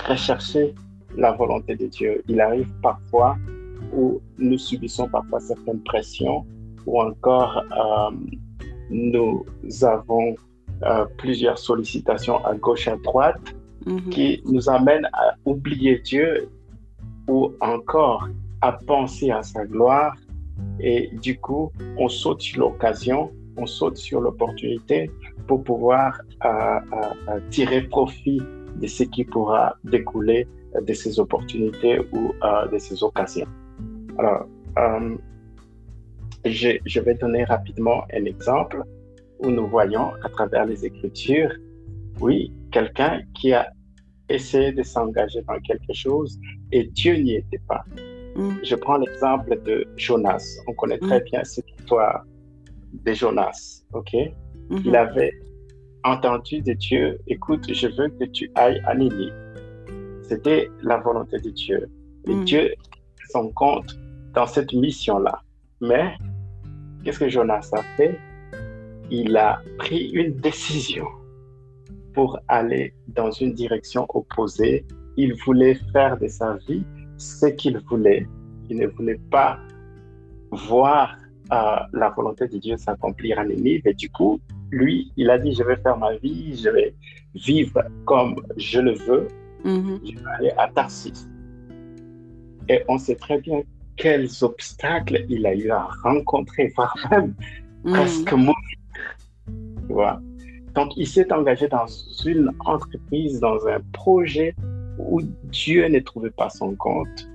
rechercher la volonté de Dieu. Il arrive parfois où nous subissons parfois certaines pressions ou encore euh, nous avons plusieurs sollicitations à gauche et à droite mhm. qui nous amènent à oublier Dieu ou encore à penser à sa gloire. Et du coup, on saute sur l'occasion, on saute sur l'opportunité pour pouvoir euh, euh, tirer profit de ce qui pourra découler de ces opportunités ou euh, de ces occasions. Alors, je, je, vais donner rapidement un exemple où nous voyons à travers les Écritures, oui, quelqu'un qui a essayé de s'engager dans quelque chose et Dieu n'y était pas. Mm. Je prends l'exemple de Jonas. On connaît très mm. bien cette histoire de Jonas. OK? Mm-hmm. Il avait entendu de Dieu, écoute, je veux que tu ailles à Ninive. C'était la volonté de Dieu. Et mm. Dieu son compte dans cette mission-là. Mais qu'est-ce que Jonas a fait? Il a pris une décision pour aller dans une direction opposée. Il voulait faire de sa vie ce qu'il voulait. Il ne voulait pas voir euh, la volonté de Dieu s'accomplir en Ninive. Et du coup, lui, il a dit, je vais faire ma vie, je vais vivre comme je le veux. Mm-hmm. Je vais aller à Tarsis. Et on sait très bien quels obstacles il a eu à rencontrer, voire même presque mourir. Donc, il s'est engagé dans une entreprise, dans un projet où Dieu ne trouvait pas son compte.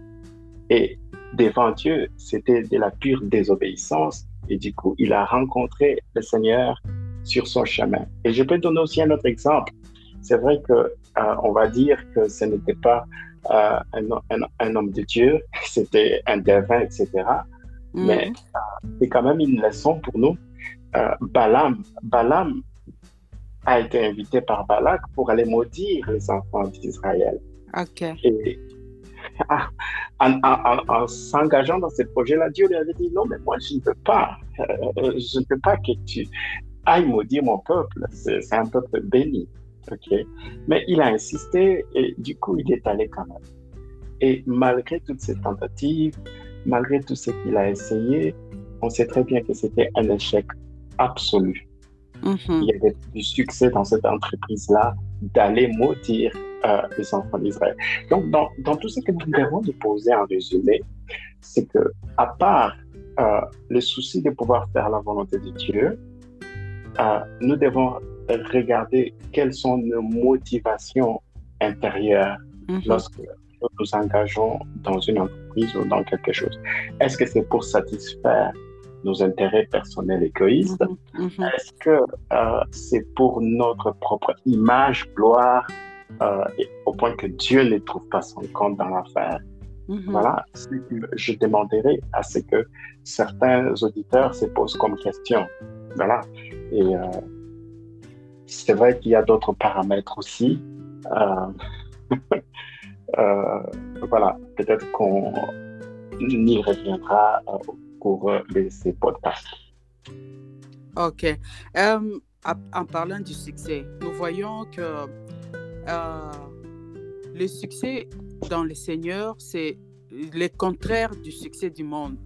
Et devant Dieu, c'était de la pure désobéissance. Et du coup, il a rencontré le Seigneur sur son chemin. Et je peux donner aussi un autre exemple. C'est vrai que euh, on va dire que ce n'était pas euh, un, homme de Dieu, c'était un devin, etc. Mhm. Mais euh, c'est quand même une leçon pour nous. Balaam, Balaam a été invité par Balak pour aller maudire les enfants d'Israël. OK. Et ah, en, s'engageant dans ce projet-là, Dieu lui avait dit non, mais moi, je ne peux pas. Euh, je ne peux pas que tu ailles maudire mon peuple. C'est un peuple béni. OK. Mais il a insisté et du coup, il est allé quand même. Et malgré toutes ces tentatives, malgré tout ce qu'il a essayé, on sait très bien que c'était un échec absolu. Mm-hmm. Il y avait du succès dans cette entreprise-là d'aller maudire euh, les enfants d'Israël. Donc, dans, dans, tout ce que nous devons nous poser en résumé, c'est que, à part euh, le souci de pouvoir faire la volonté de Dieu, euh, nous devons regarder quelles sont nos motivations intérieures mm-hmm. lorsque nous nous engageons dans une entreprise ou dans quelque chose. Est-ce que c'est pour satisfaire nos intérêts personnels égoïstes? Mhm, mhm. Est-ce que euh, c'est pour notre propre image, gloire, euh, au point que Dieu ne trouve pas son compte dans l'affaire? Mhm. Voilà, je demanderai à ce que certains auditeurs se posent comme question. Voilà. Et euh, c'est vrai qu'il y a d'autres paramètres aussi. voilà, peut-être qu'on y reviendra pour ces podcasts. OK. Euh, en parlant du succès, nous voyons que euh, le succès dans le Seigneur, c'est le contraire du succès du monde.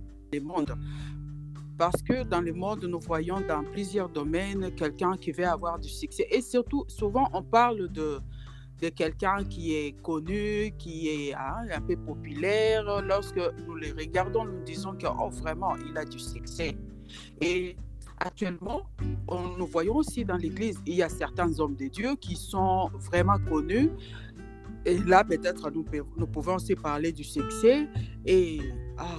Parce que dans le monde, nous voyons dans plusieurs domaines quelqu'un qui veut avoir du succès. Et surtout, souvent, on parle de, de quelqu'un qui est connu, qui est hein, un peu populaire. Lorsque nous les regardons, nous disons que oh, vraiment, il a du succès. Et actuellement, nous voyons aussi dans l'Église, il y a certains hommes de Dieu qui sont vraiment connus. Et là, peut-être, nous, nous pouvons aussi parler du succès. Et ah,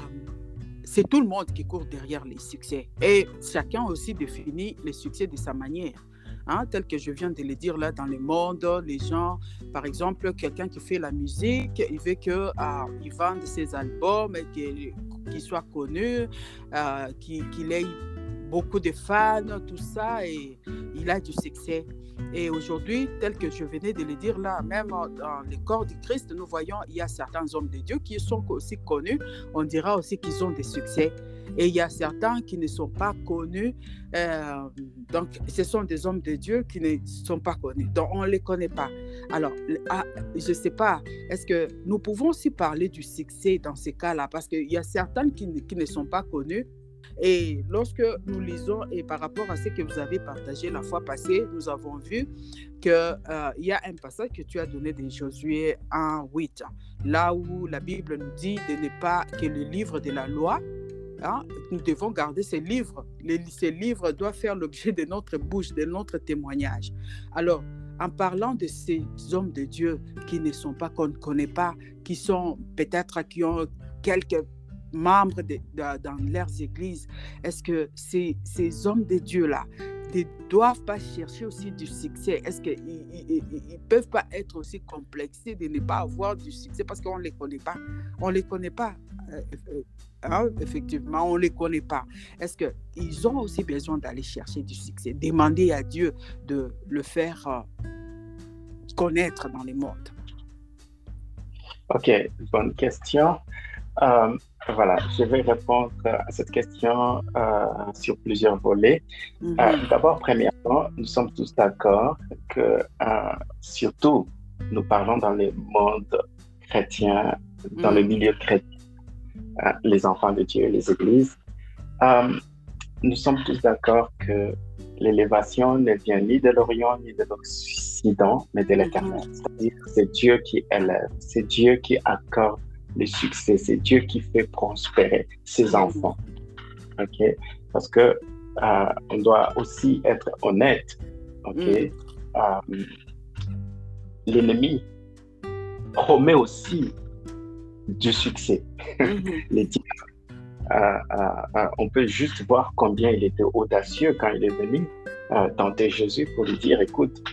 c'est tout le monde qui court derrière les succès. Et chacun aussi définit le succès de sa manière. Hein, tel que je viens de le dire là dans le monde, les gens, par exemple, quelqu'un qui fait la musique, il veut qu'il ah, vende ses albums, qu'il soit connu, euh, qu'il ait beaucoup de fans, tout ça, et il a du succès. Et aujourd'hui, tel que je venais de le dire là, même dans les corps du Christ, nous voyons, il y a certains hommes de Dieu qui sont aussi connus. On dira aussi qu'ils ont des succès. Et il y a certains qui ne sont pas connus. Euh, donc, ce sont des hommes de Dieu qui ne sont pas connus. Donc, on ne les connaît pas. Alors, ah, je ne sais pas, est-ce que nous pouvons aussi parler du succès dans ces cas-là? Parce qu'il y a certains qui, qui ne sont pas connus. Et lorsque nous lisons, et par rapport à ce que vous avez partagé la fois passée, nous avons vu qu'il euh, y a un passage que tu as donné de Josué 1, 8, là où la Bible nous dit de ne pas que le livre de la loi Hein, nous devons garder ces livres. ces livres doivent faire l'objet de notre bouche, de notre témoignage. Alors, en parlant de ces hommes de Dieu qui ne sont pas, qu'on ne connaît pas, qui sont peut-être, qui ont quelques membres dans leurs églises, est-ce que ces, ces hommes de Dieu-là ne doivent pas chercher aussi du succès? Est-ce qu'ils ne peuvent pas être aussi complexés de ne pas avoir du succès? Parce qu'on ne les connaît pas On ne les connaît pas. Euh, euh, hein, effectivement, on ne les connaît pas. Est-ce qu'ils ont aussi besoin d'aller chercher du succès, demander à Dieu de le faire euh, connaître dans les mondes? Ok, bonne question. Voilà, je vais répondre à cette question sur plusieurs volets. Mm-hmm. D'abord, premièrement, nous sommes tous d'accord que, surtout, nous parlons dans le monde chrétien, dans le mm. milieu chrétien euh, les enfants de Dieu, les églises, euh, nous sommes tous d'accord que l'élévation ne vient ni de l'Orient ni de l'Occident, mais de l'Éternel. Mhm. C'est-à-dire c'est Dieu qui élève, c'est Dieu qui accorde le succès, c'est Dieu qui fait prospérer ses enfants. OK? Parce que euh, on doit aussi être honnête. OK? Mhm. L'ennemi promet aussi du succès. Mhm. Euh, euh, euh, on peut juste voir combien il était audacieux quand il est venu tenter Jésus pour lui dire, écoute,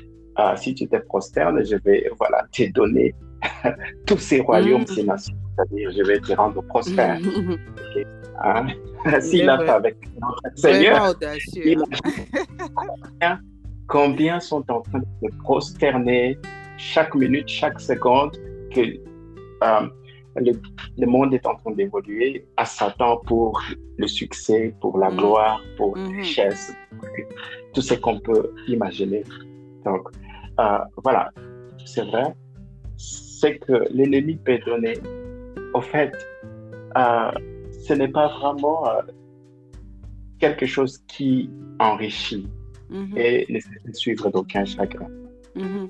si tu te prosternes, je vais voilà, te donner tous ces royaumes, mhm. ces nations, c'est-à-dire je vais te rendre prospère. Hein? S'il a fait avec notre Seigneur, combien, combien sont en train de se prosterner chaque minute, chaque seconde que le, monde est en train d'évoluer à Satan pour le succès, pour la mm. gloire, pour la mm-hmm. richesse, tout ce qu'on peut imaginer. Donc, euh, voilà, c'est vrai. Ce que l'ennemi peut donner, au fait, euh, ce n'est pas vraiment euh, quelque chose qui enrichit mm-hmm. et ne se suivre d'aucun chagrin. Mm-hmm.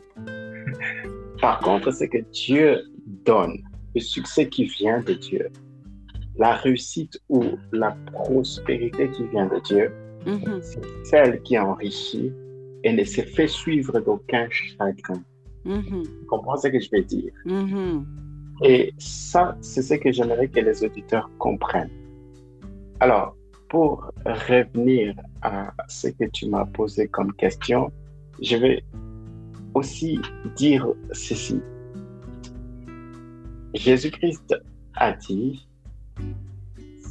Par contre, ce que Dieu donne, le succès qui vient de Dieu, la réussite ou la prospérité qui vient de Dieu, mm-hmm. c'est celle qui enrichit et ne se fait suivre d'aucun chagrin. Mm-hmm. Tu comprends ce que je veux dire? Mm-hmm. Et ça, c'est ce que j'aimerais que les auditeurs comprennent. Alors, pour revenir à ce que tu m'as posé comme question, je vais aussi dire ceci. Jésus-Christ a dit,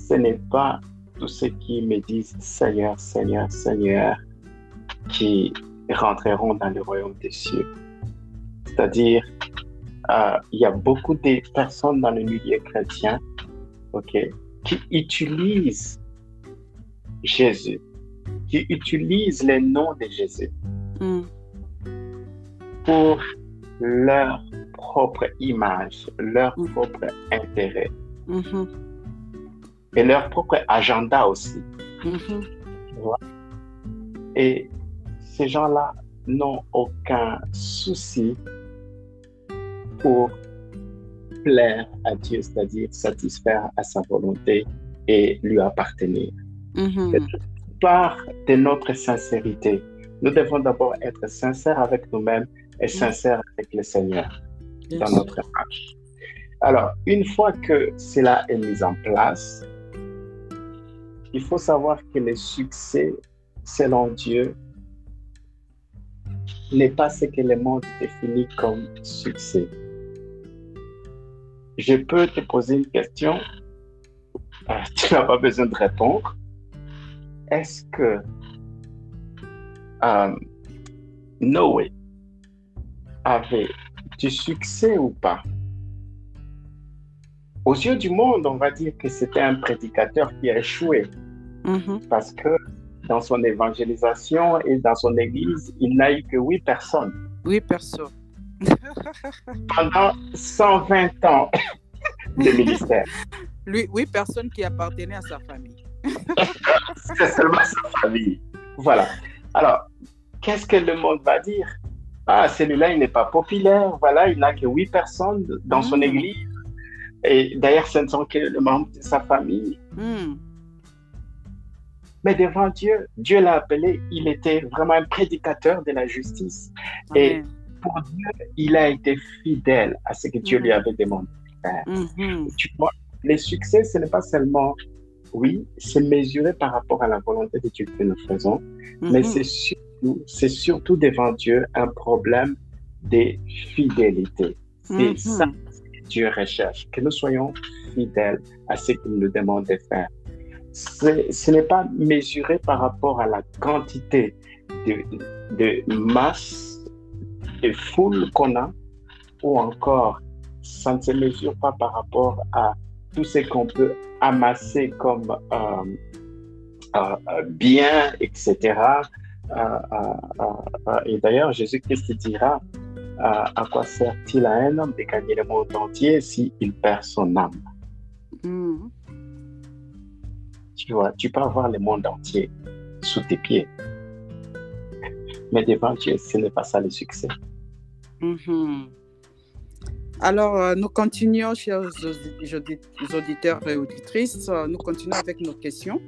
ce n'est pas tous ceux qui me disent Seigneur, Seigneur, Seigneur qui rentreront dans le royaume des cieux. C'est-à-dire, euh, il y a beaucoup de personnes dans le milieu chrétien qui utilisent Jésus, qui utilisent les noms de Jésus mm. pour leur propre image, leur mm. propre intérêt mm-hmm. et leur propre agenda aussi. Mm-hmm. Et ces gens-là n'ont aucun souci pour plaire à Dieu, c'est-à-dire satisfaire à sa volonté et lui appartenir. Mm-hmm. Par de notre sincérité, nous devons d'abord être sincères avec nous-mêmes et sincères avec le Seigneur dans notre marche. Alors, une fois que cela est mis en place, il faut savoir que le succès, selon Dieu, n'est pas ce que le monde définit comme succès. Je peux te poser une question. Ah, tu n'as pas besoin de répondre. est-ce que euh, Noé avait du succès ou pas? Aux yeux du monde, on va dire que c'était un prédicateur qui a échoué. Mhm. Parce que dans son évangélisation et dans son église, il n'a eu que huit personnes. Oui, personne. Pendant 120 ans de ministère. Lui, oui, personne qui appartenait à sa famille. C'est seulement sa famille. Voilà. Alors, qu'est-ce que le monde va dire? Ah, celui-là, il n'est pas populaire. Voilà, il n'a que huit personnes dans son Mm. église. Et d'ailleurs, ce ne sont que les membres de sa famille. Hmm. Mais devant Dieu, Dieu l'a appelé. Il était vraiment un prédicateur de la justice. Et. Pour Dieu, il a été fidèle à ce que Dieu lui avait demandé. Mhm. Tu vois, les succès, ce n'est pas seulement, oui, c'est mesuré par rapport à la volonté de Dieu que nous faisons, mais Mhm. c'est surtout, c'est surtout devant Dieu un problème de fidélité. C'est Mhm. ça que Dieu recherche, que nous soyons fidèles à ce qu'il nous demande de faire. C'est- Ce n'est pas mesuré par rapport à la quantité de, de masse, de foule qu'on a, ou encore ça ne se mesure pas par rapport à tout ce qu'on peut amasser comme euh, euh, euh, bien, etc. Euh, et d'ailleurs, Jésus-Christ dira à quoi sert-il à un homme de gagner le monde entier s'il perd son âme? Mhm. Tu vois, tu peux avoir le monde entier sous tes pieds. Mais devant Dieu, ce n'est pas ça le succès. Mhm. Alors, euh, nous continuons, chers audi- audi- auditeurs et auditrices, euh, nous continuons avec nos questions.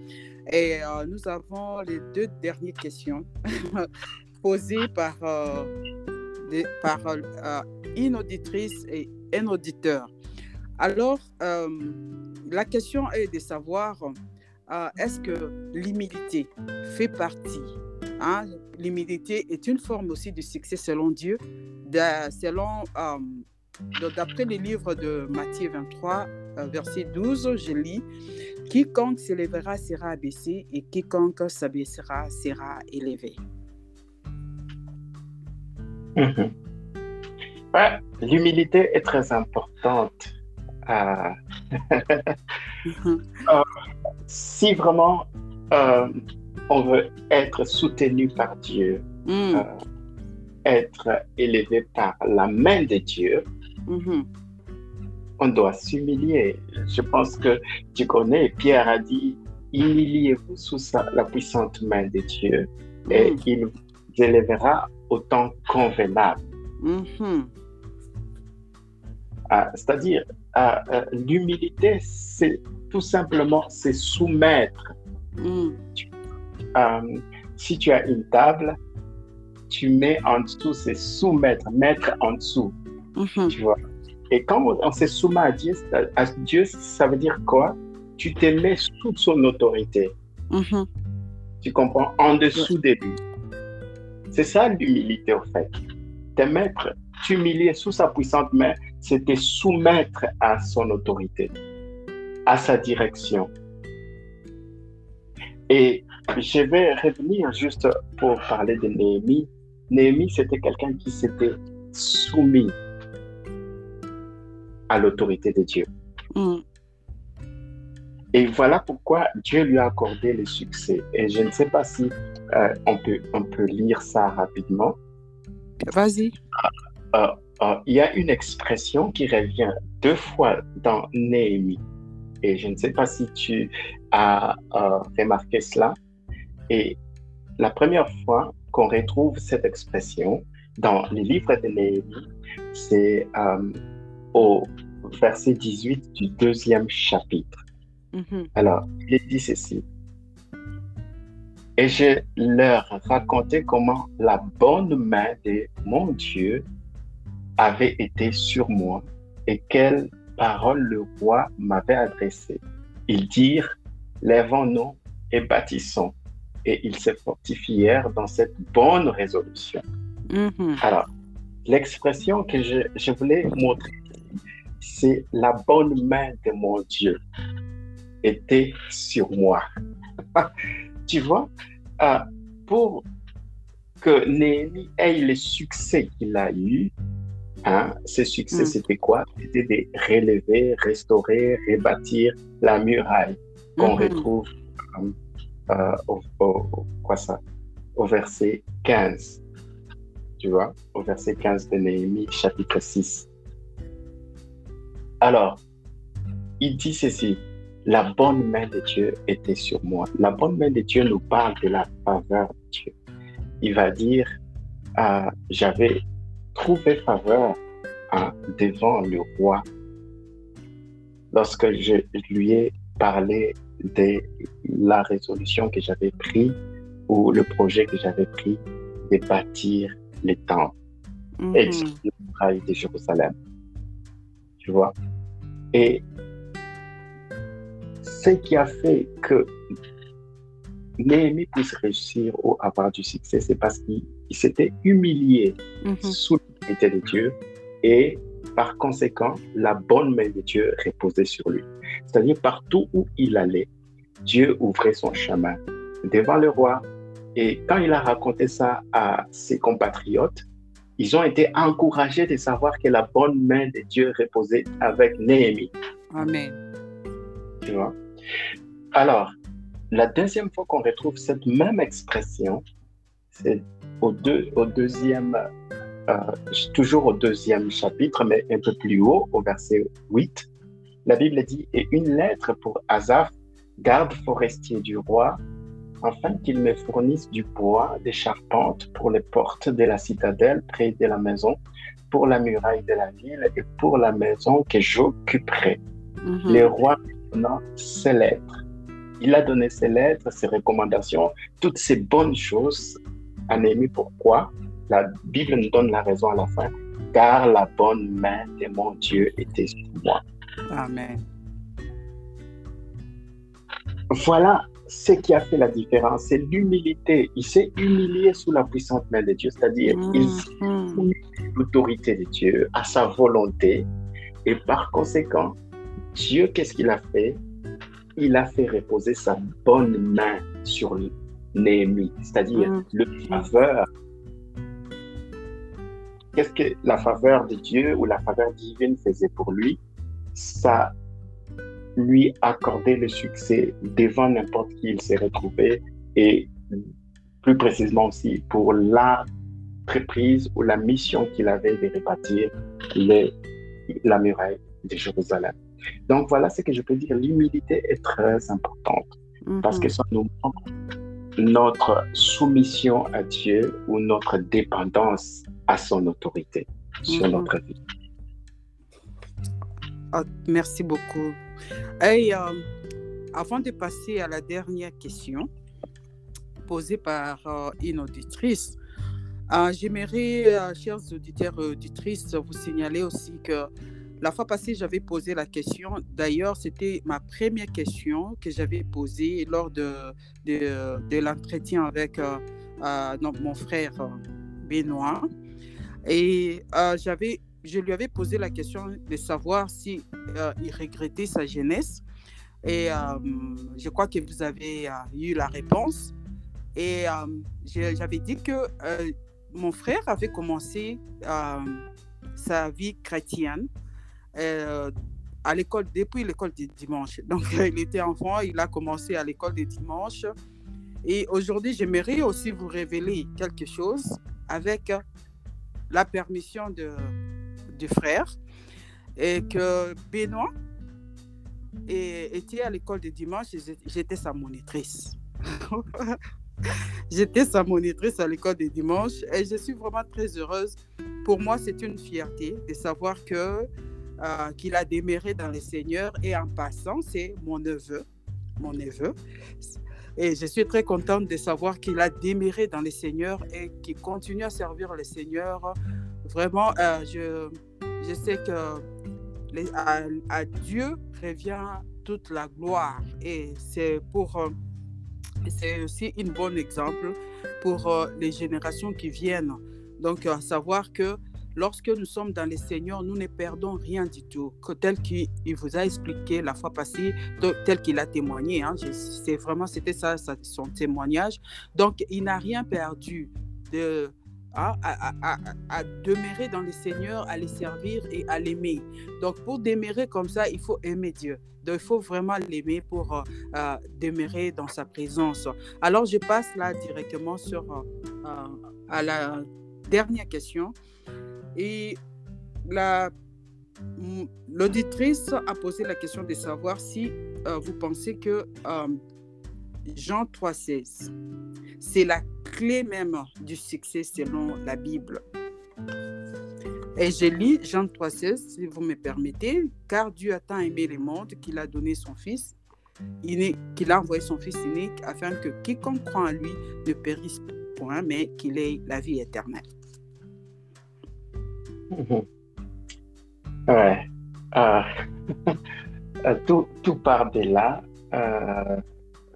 Et euh, nous avons les deux dernières questions posées par, une auditrice et un auditeur. Alors, la question est de savoir, est-ce que l'humilité fait partie hein, L'humilité est une forme aussi de succès selon Dieu de- selon, euh, d'après le livre de Matthieu 23, euh, verset 12, je lis Quiconque s'élèvera sera abaissé et quiconque s'abaissera sera élevé. Mhm. Ouais, L'humilité est très importante. Euh, Mhm. si vraiment euh, on veut être soutenu par Dieu, Mm, euh, être élevé par la main de Dieu, mhm, on doit s'humilier. Je pense que tu connais, Pierre a dit, humiliez-vous sous sa- la puissante main de Dieu et mm, il vous élèvera au temps convenable. mhm, Ah, C'est-à-dire, ah, euh, l'humilité, c'est tout simplement c'est soumettre. mm, Euh, si tu as une table, tu mets en dessous, c'est soumettre, mettre en dessous, mhm, tu vois. Et quand on, se soumet à Dieu, à Dieu, ça veut dire quoi? Tu te mets sous son autorité. mhm, Tu comprends? En dessous de lui. C'est ça l'humilité, au fait. Te mettre, t'humilier sous sa puissante main, c'est te soumettre à son autorité, à sa direction. Et je vais revenir juste pour parler de Néhémie. Néhémie, c'était quelqu'un qui s'était soumis à l'autorité de Dieu. mm. Et voilà pourquoi Dieu lui a accordé le succès. Et je ne sais pas si euh, on, peut, on peut lire ça rapidement. Vas-y. Euh, euh, il y a une expression qui revient deux fois dans Néhémie. Et je ne sais pas si tu as remarqué cela. Et la première fois qu'on retrouve cette expression dans le livre de Néhémie, c'est euh, au verset 18 du deuxième chapitre. Mhm, Alors, il dit ceci. Et je leur racontais comment la bonne main de mon Dieu avait été sur moi et quelles paroles le roi m'avait adressées. Ils dirent, lèvons-nous et bâtissons. Et ils se fortifièrent dans cette bonne résolution. mhm, Alors, l'expression que je, je voulais montrer, c'est la bonne main de mon Dieu était sur moi. tu vois, euh, pour que Néhémie ait le succès qu'il a eu, hein, ce succès, mm. c'était quoi? C'était de relever, restaurer, rebâtir la muraille qu'on mm-hmm. retrouve euh, au, quoi ça, au verset 15. Tu vois, au verset 15 de Néhémie, chapitre 6. Alors, il dit ceci, la bonne main de Dieu était sur moi. La bonne main de Dieu nous parle de la faveur de Dieu. Il va dire, euh, j'avais trouvé faveur hein, devant le roi lorsque je lui ai parlé de la résolution que j'avais prise ou le projet que j'avais pris de bâtir les temples mm et le de Jérusalem. Tu vois? Et ce qui a fait que Néhémie puisse réussir ou avoir du succès, c'est parce qu'il s'était humilié mhm. sous l'autorité de Dieu et par conséquent, la bonne main de Dieu reposait sur lui. C'est-à-dire partout où il allait, Dieu ouvrait son chemin devant le roi. Et quand il a raconté ça à ses compatriotes, ils ont été encouragés de savoir que la bonne main de Dieu reposait avec Néhémie. Amen. Tu vois? Alors, la deuxième fois qu'on retrouve cette même expression, c'est au, au deuxième, euh, toujours au deuxième chapitre, mais un peu plus haut, au verset 8. La Bible dit Et une lettre pour Azaph, garde forestier du roi, afin qu'il me fournisse du bois, des charpentes pour les portes de la citadelle près de la maison, pour la muraille de la ville et pour la maison que j'occuperai. Mm Le roi donna ses lettres. Il a donné ses lettres, ses recommandations, toutes ces bonnes choses à Néhémie. Pourquoi? La Bible nous donne la raison à la fin. Car la bonne main de mon Dieu était sur moi. Amen. Voilà ce qui a fait la différence, c'est l'humilité. Il s'est humilié sous la puissante main de Dieu, c'est-à-dire mm, il s'est mm. l'autorité de Dieu, à sa volonté. Et par conséquent, Dieu, qu'est-ce qu'il a fait? Il a fait reposer sa bonne main sur Néhémie, c'est-à-dire mm. le faveur. Qu'est-ce que la faveur de Dieu ou la faveur divine faisait pour lui? Ça lui accordait le succès devant n'importe qui il s'est retrouvé et plus précisément aussi pour l'entreprise ou la mission qu'il avait de répartir la muraille de Jérusalem. Donc voilà ce que je peux dire. L'humilité est très importante parce mhm. que ça nous montre notre soumission à Dieu ou notre dépendance à son autorité sur mhm. notre vie. Ah, merci beaucoup. Euh, avant de passer à la dernière question posée par euh, une auditrice, euh, j'aimerais, chers auditeurs et auditrices, vous signaler aussi que la fois passée, j'avais posé la question. D'ailleurs, c'était ma première question que j'avais posée lors de, de, l'entretien avec mon frère Benoît. Et j'avais je lui avais posé la question de savoir si euh, il regrettait sa jeunesse. Et euh, je crois que vous avez euh, eu la réponse. Et j'avais dit que mon frère avait commencé sa vie chrétienne à l'école depuis l'école du dimanche. Donc, il était enfant, il a commencé à l'école du dimanche. Et aujourd'hui, j'aimerais aussi vous révéler quelque chose avec la permission de, du frère, et que Benoît était à l'école de dimanche j'étais sa monitrice. j'étais sa monitrice à l'école de dimanche et je suis vraiment très heureuse. Pour moi, c'est une fierté de savoir que euh, qu'il a déméré dans le Seigneur et en passant, c'est mon neveu, mon neveu. Et je suis très contente de savoir qu'il a déméré dans le Seigneur et qu'il continue à servir le Seigneur. Vraiment, euh, je, je sais que à, Dieu revient toute la gloire et c'est pour euh, c'est aussi un bon exemple pour euh, les générations qui viennent. Donc, à savoir que lorsque nous sommes dans les Seigneurs, nous ne perdons rien du tout. Que tel qu'il vous a expliqué la fois passée, tel qu'il a témoigné. Hein, c'est vraiment, c'était son témoignage. Donc, il n'a rien perdu de, à, demeurer dans le Seigneur, à les servir et à l'aimer. Donc, pour demeurer comme ça, il faut aimer Dieu. Donc, il faut vraiment l'aimer pour euh, euh, demeurer dans sa présence. Alors, je passe là directement sur euh, à la dernière question. Et l'auditrice a posé la question de savoir si vous pensez que Jean 3,16, c'est la clé même du succès selon la Bible. Et je lis Jean 3,16, si vous me permettez, car Dieu a tant aimé le monde qu'il a donné son Fils, qu'il a envoyé son Fils unique afin que quiconque croit en lui ne périsse point, mais qu'il ait la vie éternelle. Ouais. Euh, tout, tout, part de là. Euh,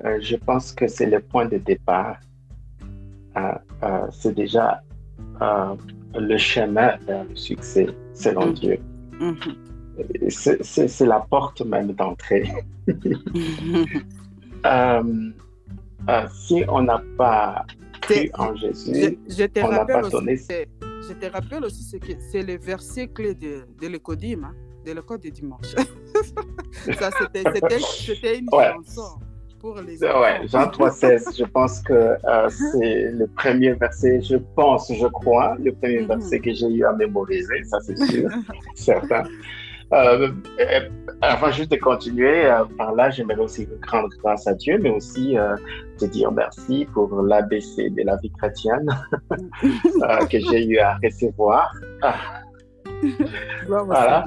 euh, je pense que c'est le point de départ. c'est déjà le chemin vers le succès, selon mm. Dieu. Mm-hmm. C'est la porte même d'entrée. si on n'a pas cru en Jésus, on n'a pas donné. Je te rappelle aussi que c'est le verset clé de, de l'écodime, hein, de l'école de dimanche. Ça, c'était une chanson. Pour les ouais, Jean 3,16, je pense que euh, c'est le premier verset, je pense, je crois, le premier mhm. verset que j'ai eu à mémoriser, ça c'est sûr, certain. Euh, euh, avant juste de continuer, euh, par là, j'aimerais aussi rendre grâce à Dieu, mais aussi te dire merci pour l'ABC de la vie chrétienne que j'ai eu à recevoir. voilà.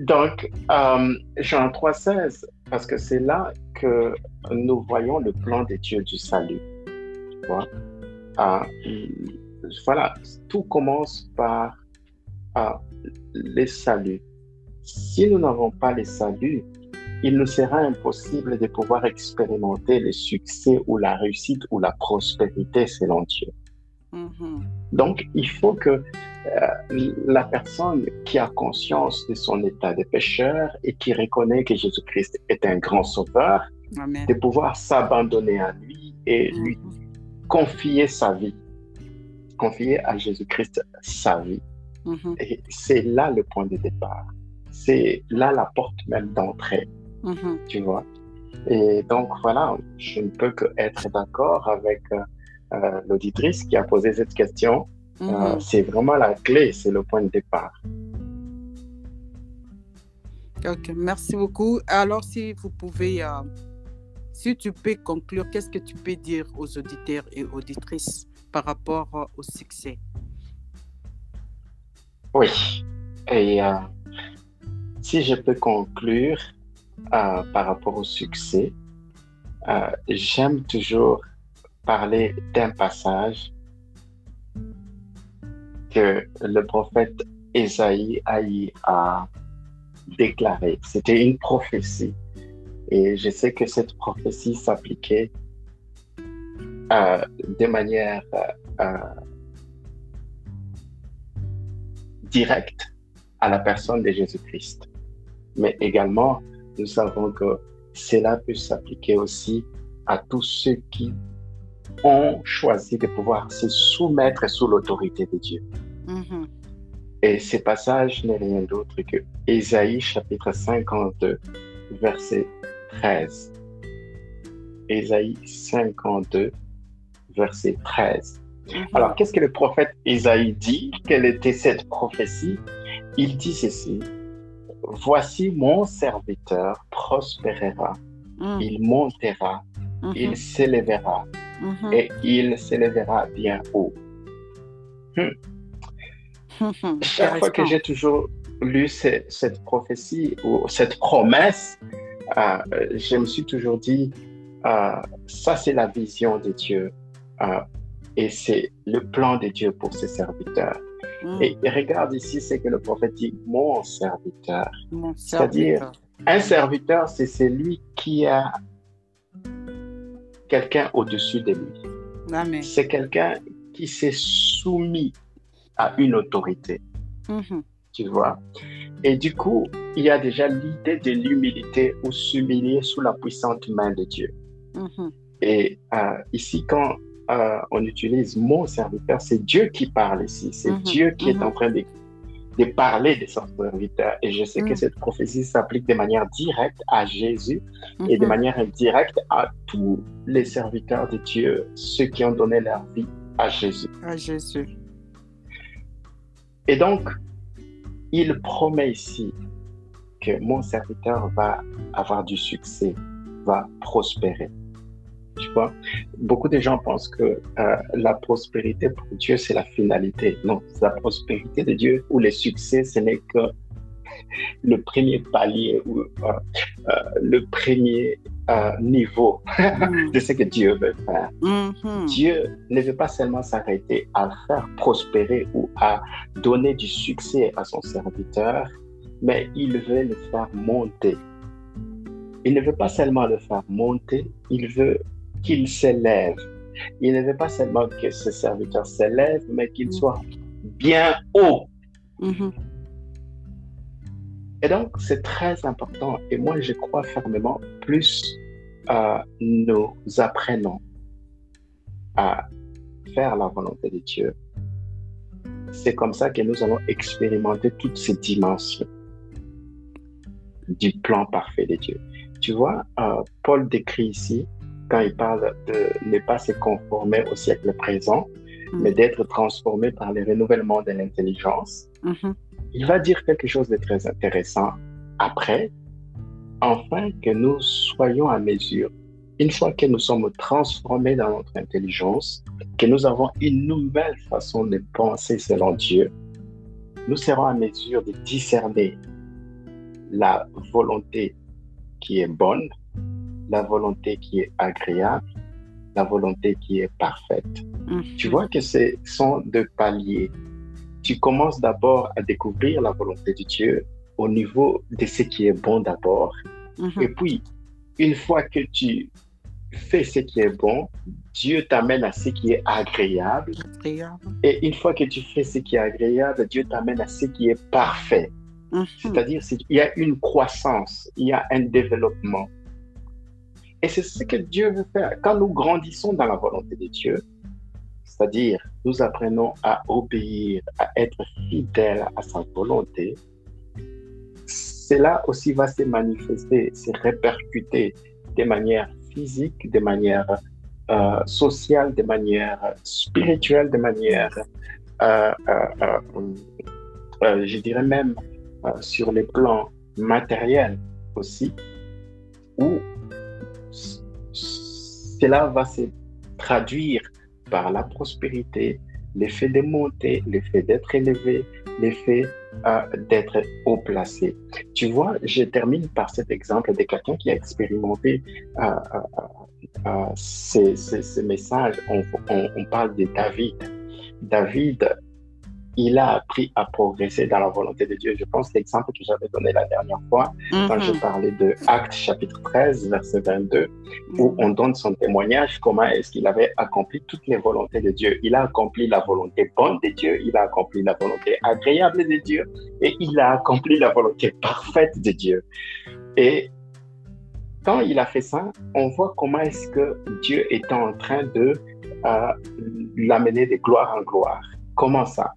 Donc, Jean 3,16, parce que c'est là nous voyons le plan de Dieu du salut. voilà, tout commence par les saluts si nous n'avons pas le salut, il nous sera impossible de pouvoir expérimenter le succès ou la réussite ou la prospérité selon Dieu. Mm-hmm. Donc, il faut que euh, la personne qui a conscience de son état de pécheur et qui reconnaît que Jésus-Christ est un grand sauveur, de pouvoir s'abandonner à lui et lui mm-hmm. confier sa vie, confier à Jésus-Christ sa vie. Mm-hmm. Et c'est là le point de départ c'est là la porte même d'entrée, tu vois? Et donc voilà, je ne peux que être d'accord avec euh, euh, l'auditrice qui a posé cette question. Euh, mm-hmm. c'est vraiment la clé, c'est le point de départ. Ok, merci beaucoup. Alors, si vous pouvez, si tu peux conclure, qu'est-ce que tu peux dire aux auditeurs et auditrices par rapport au succès? Oui. Et si je peux conclure euh, par rapport au succès, euh, j'aime toujours parler d'un passage que le prophète Esaïe a déclaré. C'était une prophétie. Et je sais que cette prophétie s'appliquait euh, de manière directe à la personne de Jésus-Christ mais également, nous savons que cela peut s'appliquer aussi à tous ceux qui ont choisi de pouvoir se soumettre sous l'autorité de Dieu. Mm-hmm. Et ce passage n'est rien d'autre que Ésaïe chapitre 52, verset 13. Ésaïe 52, verset 13. Mm-hmm. Alors, qu'est-ce que le prophète Ésaïe dit? Quelle était cette prophétie? Il dit ceci Voici mon serviteur prospérera, mm. il montera, mm-hmm. il s'élèvera mm-hmm. et il s'élèvera bien haut. Hmm. Chaque fois que j'ai toujours lu cette prophétie ou cette promesse, euh, je me suis toujours dit, euh, ça c'est la vision de Dieu euh, et c'est le plan de Dieu pour ses serviteurs. Mm. Et, regarde ici, c'est que le prophète dit mon serviteur. C'est-à-dire, un serviteur, c'est celui qui a quelqu'un au-dessus de lui. C'est quelqu'un qui s'est soumis à une autorité. Mhm. Tu vois? Et du coup, il y a déjà l'idée de l'humilité ou s'humilier sous la puissante main de Dieu. Mhm. Et euh, ici, quand euh, on utilise mon serviteur, c'est Dieu qui parle ici. C'est Mhm, Dieu qui est en train de, de parler de son serviteur. Et je sais que Mhm. cette prophétie s'applique de manière directe à Jésus et de Mhm. manière indirecte à tous les serviteurs de Dieu, ceux qui ont donné leur vie à Jésus. À Jésus. Et donc, il promet ici que mon serviteur va avoir du succès, va prospérer. Tu vois, beaucoup de gens pensent que euh, la prospérité pour Dieu, c'est la finalité. Non, la prospérité de Dieu ou le succès, ce n'est que le premier palier ou euh, euh, le premier euh, niveau Mhm. de ce que Dieu veut faire. Mhm. Dieu ne veut pas seulement s'arrêter à faire prospérer ou à donner du succès à son serviteur, mais il veut le faire monter. Il ne veut pas seulement le faire monter, il veut qu'il s'élève. Il ne veut pas seulement que ce serviteur s'élève, mais qu'il soit bien haut. Mhm. Et donc, c'est très important. Et moi, je crois fermement, plus euh, nous apprenons à faire la volonté de Dieu, c'est comme ça que nous allons expérimenter toutes ces dimensions du plan parfait de Dieu. Tu vois, euh, Paul décrit ici, quand il parle de ne pas se conformer au siècle présent, Mhm. mais d'être transformé par le renouvellement de l'intelligence, Mhm. il va dire quelque chose de très intéressant après, afin que nous soyons à mesure, une fois que nous sommes transformés dans notre intelligence, que nous avons une nouvelle façon de penser selon Dieu, nous serons à mesure de discerner la volonté qui est bonne, la volonté qui est agréable, la volonté qui est parfaite. Mhm. Tu vois que ce sont deux paliers. Tu commences d'abord à découvrir la volonté de Dieu au niveau de ce qui est bon d'abord. Mhm. Et puis, une fois que tu fais ce qui est bon, Dieu t'amène à ce qui est agréable. Agréable. Et une fois que tu fais ce qui est agréable, Dieu t'amène à ce qui est parfait. Mhm. C'est-à-dire qu'il y a une croissance, il y a un développement. Et c'est ce que Dieu veut faire. Quand nous grandissons dans la volonté de Dieu, c'est-à-dire nous apprenons à obéir, à être fidèles à sa volonté, cela aussi va se manifester, se répercuter de manière physique, de manière euh, sociale, de manière spirituelle, de manière, euh, euh, je dirais même, sur les plans matériels aussi, où cela va se traduire par la prospérité, l'effet de monter, l'effet d'être élevé, l'effet euh, d'être haut placé. Tu vois, je termine par cet exemple de quelqu'un qui a expérimenté euh, euh, euh, on parle de David. David, il a appris à progresser dans la volonté de Dieu. Je pense l'exemple que j'avais donné la dernière fois, quand je Mhm. parlais de Actes chapitre 13, verset 22, où on donne son témoignage, comment est-ce qu'il avait accompli toutes les volontés de Dieu. Il a accompli la volonté bonne de Dieu, il a accompli la volonté agréable de Dieu, et il a accompli la volonté parfaite de Dieu. Et quand il a fait ça, on voit comment est-ce que Dieu est en train de euh, l'amener de gloire en gloire. Comment ça?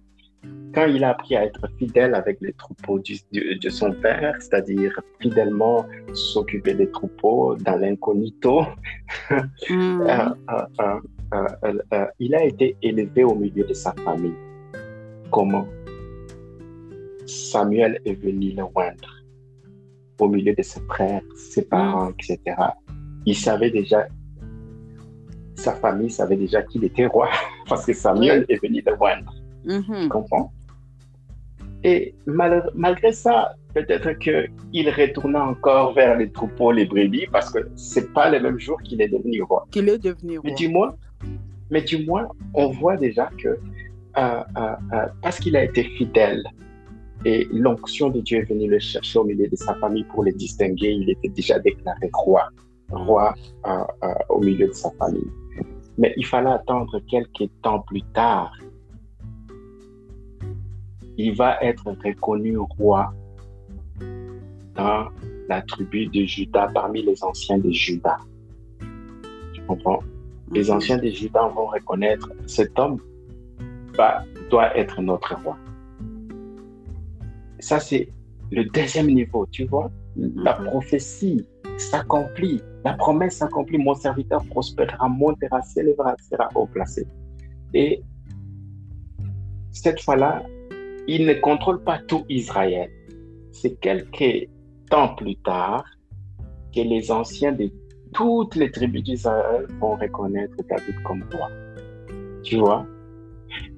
Quand il a appris à être fidèle avec les troupeaux du- du- de son père, c'est-à-dire fidèlement s'occuper des troupeaux dans l'incognito, Mhm. euh, euh, euh, il a été élevé au milieu de sa famille. Comment? Samuel est venu le oindre au milieu de ses frères, ses parents, etc. Il savait déjà, sa famille savait déjà qu'il était roi parce que Samuel est venu le oindre. Tu comprends? Et mal- malgré ça, peut-être qu'il retourna encore vers les troupeaux, les brebis, parce que c'est pas le même jour qu'il est devenu roi. Qu'il est devenu Mais roi. du moins, mais du moins, on voit déjà que euh, euh, euh, parce qu'il a été fidèle et l'onction de Dieu est venue le chercher au milieu de sa famille pour le distinguer, il était déjà déclaré roi, roi euh, euh, au milieu de sa famille. Mais il fallait attendre quelques temps plus tard il va être reconnu roi dans la tribu de Judas, parmi les anciens de Judas. Tu comprends? Les mhm. anciens de Judas vont reconnaître cet homme va, doit être notre roi. Ça, c'est le deuxième niveau, tu vois? La mhm. prophétie s'accomplit, la promesse s'accomplit. Mon serviteur prospérera, montera, s'élèvera, sera haut placé. Et cette fois-là, il ne contrôle pas tout Israël. C'est quelques temps plus tard que les anciens de toutes les tribus d'Israël vont reconnaître David comme roi. Tu vois,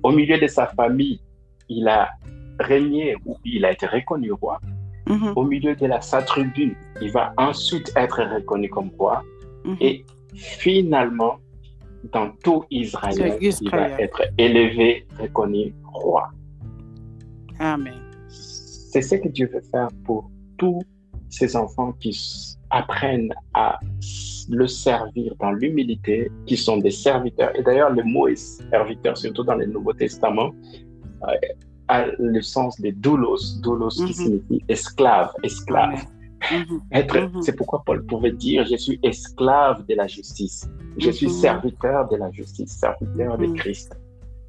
au milieu de sa famille, il a régné ou il a été reconnu roi. Mm-hmm. Au milieu de la, sa tribu, il va ensuite être reconnu comme roi. Mm-hmm. Et finalement, dans tout Israël, il va être élevé, reconnu roi. Amen. C'est ce que Dieu veut faire pour tous ces enfants qui apprennent à le servir dans l'humilité, qui sont des serviteurs. Et d'ailleurs, le mot est serviteur, surtout dans le Nouveau Testament, euh, a le sens de doulos, doulos qui mhm. signifie esclave, esclave. Mhm. Être, mhm. c'est pourquoi Paul pouvait dire, je suis esclave de la justice, je suis serviteur de la justice, serviteur de Christ.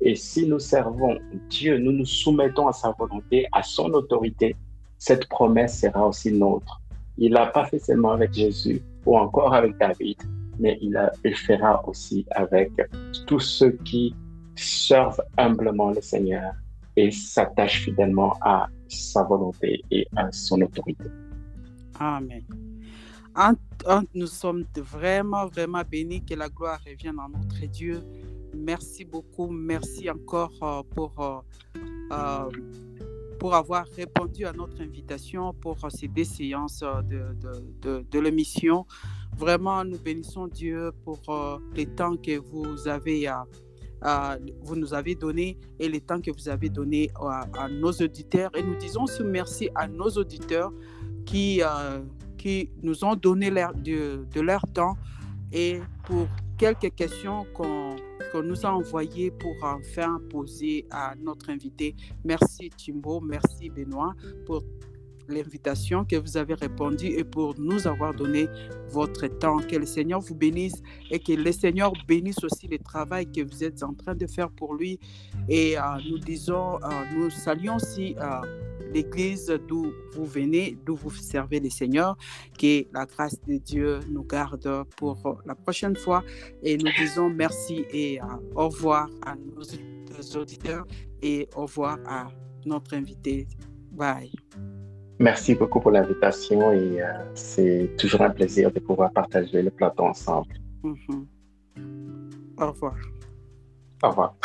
Et si nous servons Dieu, nous nous soumettons à sa volonté, à son autorité, cette promesse sera aussi nôtre. Il l'a pas fait seulement avec Jésus ou encore avec David, mais il, il fera aussi avec tous ceux qui servent humblement le Seigneur et s'attachent fidèlement à sa volonté et à son autorité. Amen. nous sommes vraiment, vraiment bénis que la gloire revienne à notre Dieu. Merci beaucoup. Merci encore euh, pour euh, euh, pour avoir répondu à notre invitation pour ces deux séances de, de, l'émission. Vraiment, nous bénissons Dieu pour les temps que vous avez vous nous avez donné et les temps que vous avez donné à, nos auditeurs. Et nous disons ce merci à nos auditeurs qui, qui nous ont donné de, de leur temps et pour quelques questions qu'on nous a envoyées pour enfin poser à notre invité. Merci Timbo, merci Benoît pour l'invitation que vous avez répondu et pour nous avoir donné votre temps. Que le Seigneur vous bénisse et que le Seigneur bénisse aussi le travail que vous êtes en train de faire pour lui. Et euh, nous disons, euh, nous saluons aussi euh, l'église d'où vous venez, d'où vous servez le Seigneur. Que la grâce de Dieu nous garde pour la prochaine fois. Et nous disons merci et au revoir à nos auditeurs et au revoir à notre invité. Bye. Merci beaucoup pour l'invitation et euh, c'est toujours un plaisir de pouvoir partager le plateau ensemble. Mm-hmm. Au revoir. Au revoir.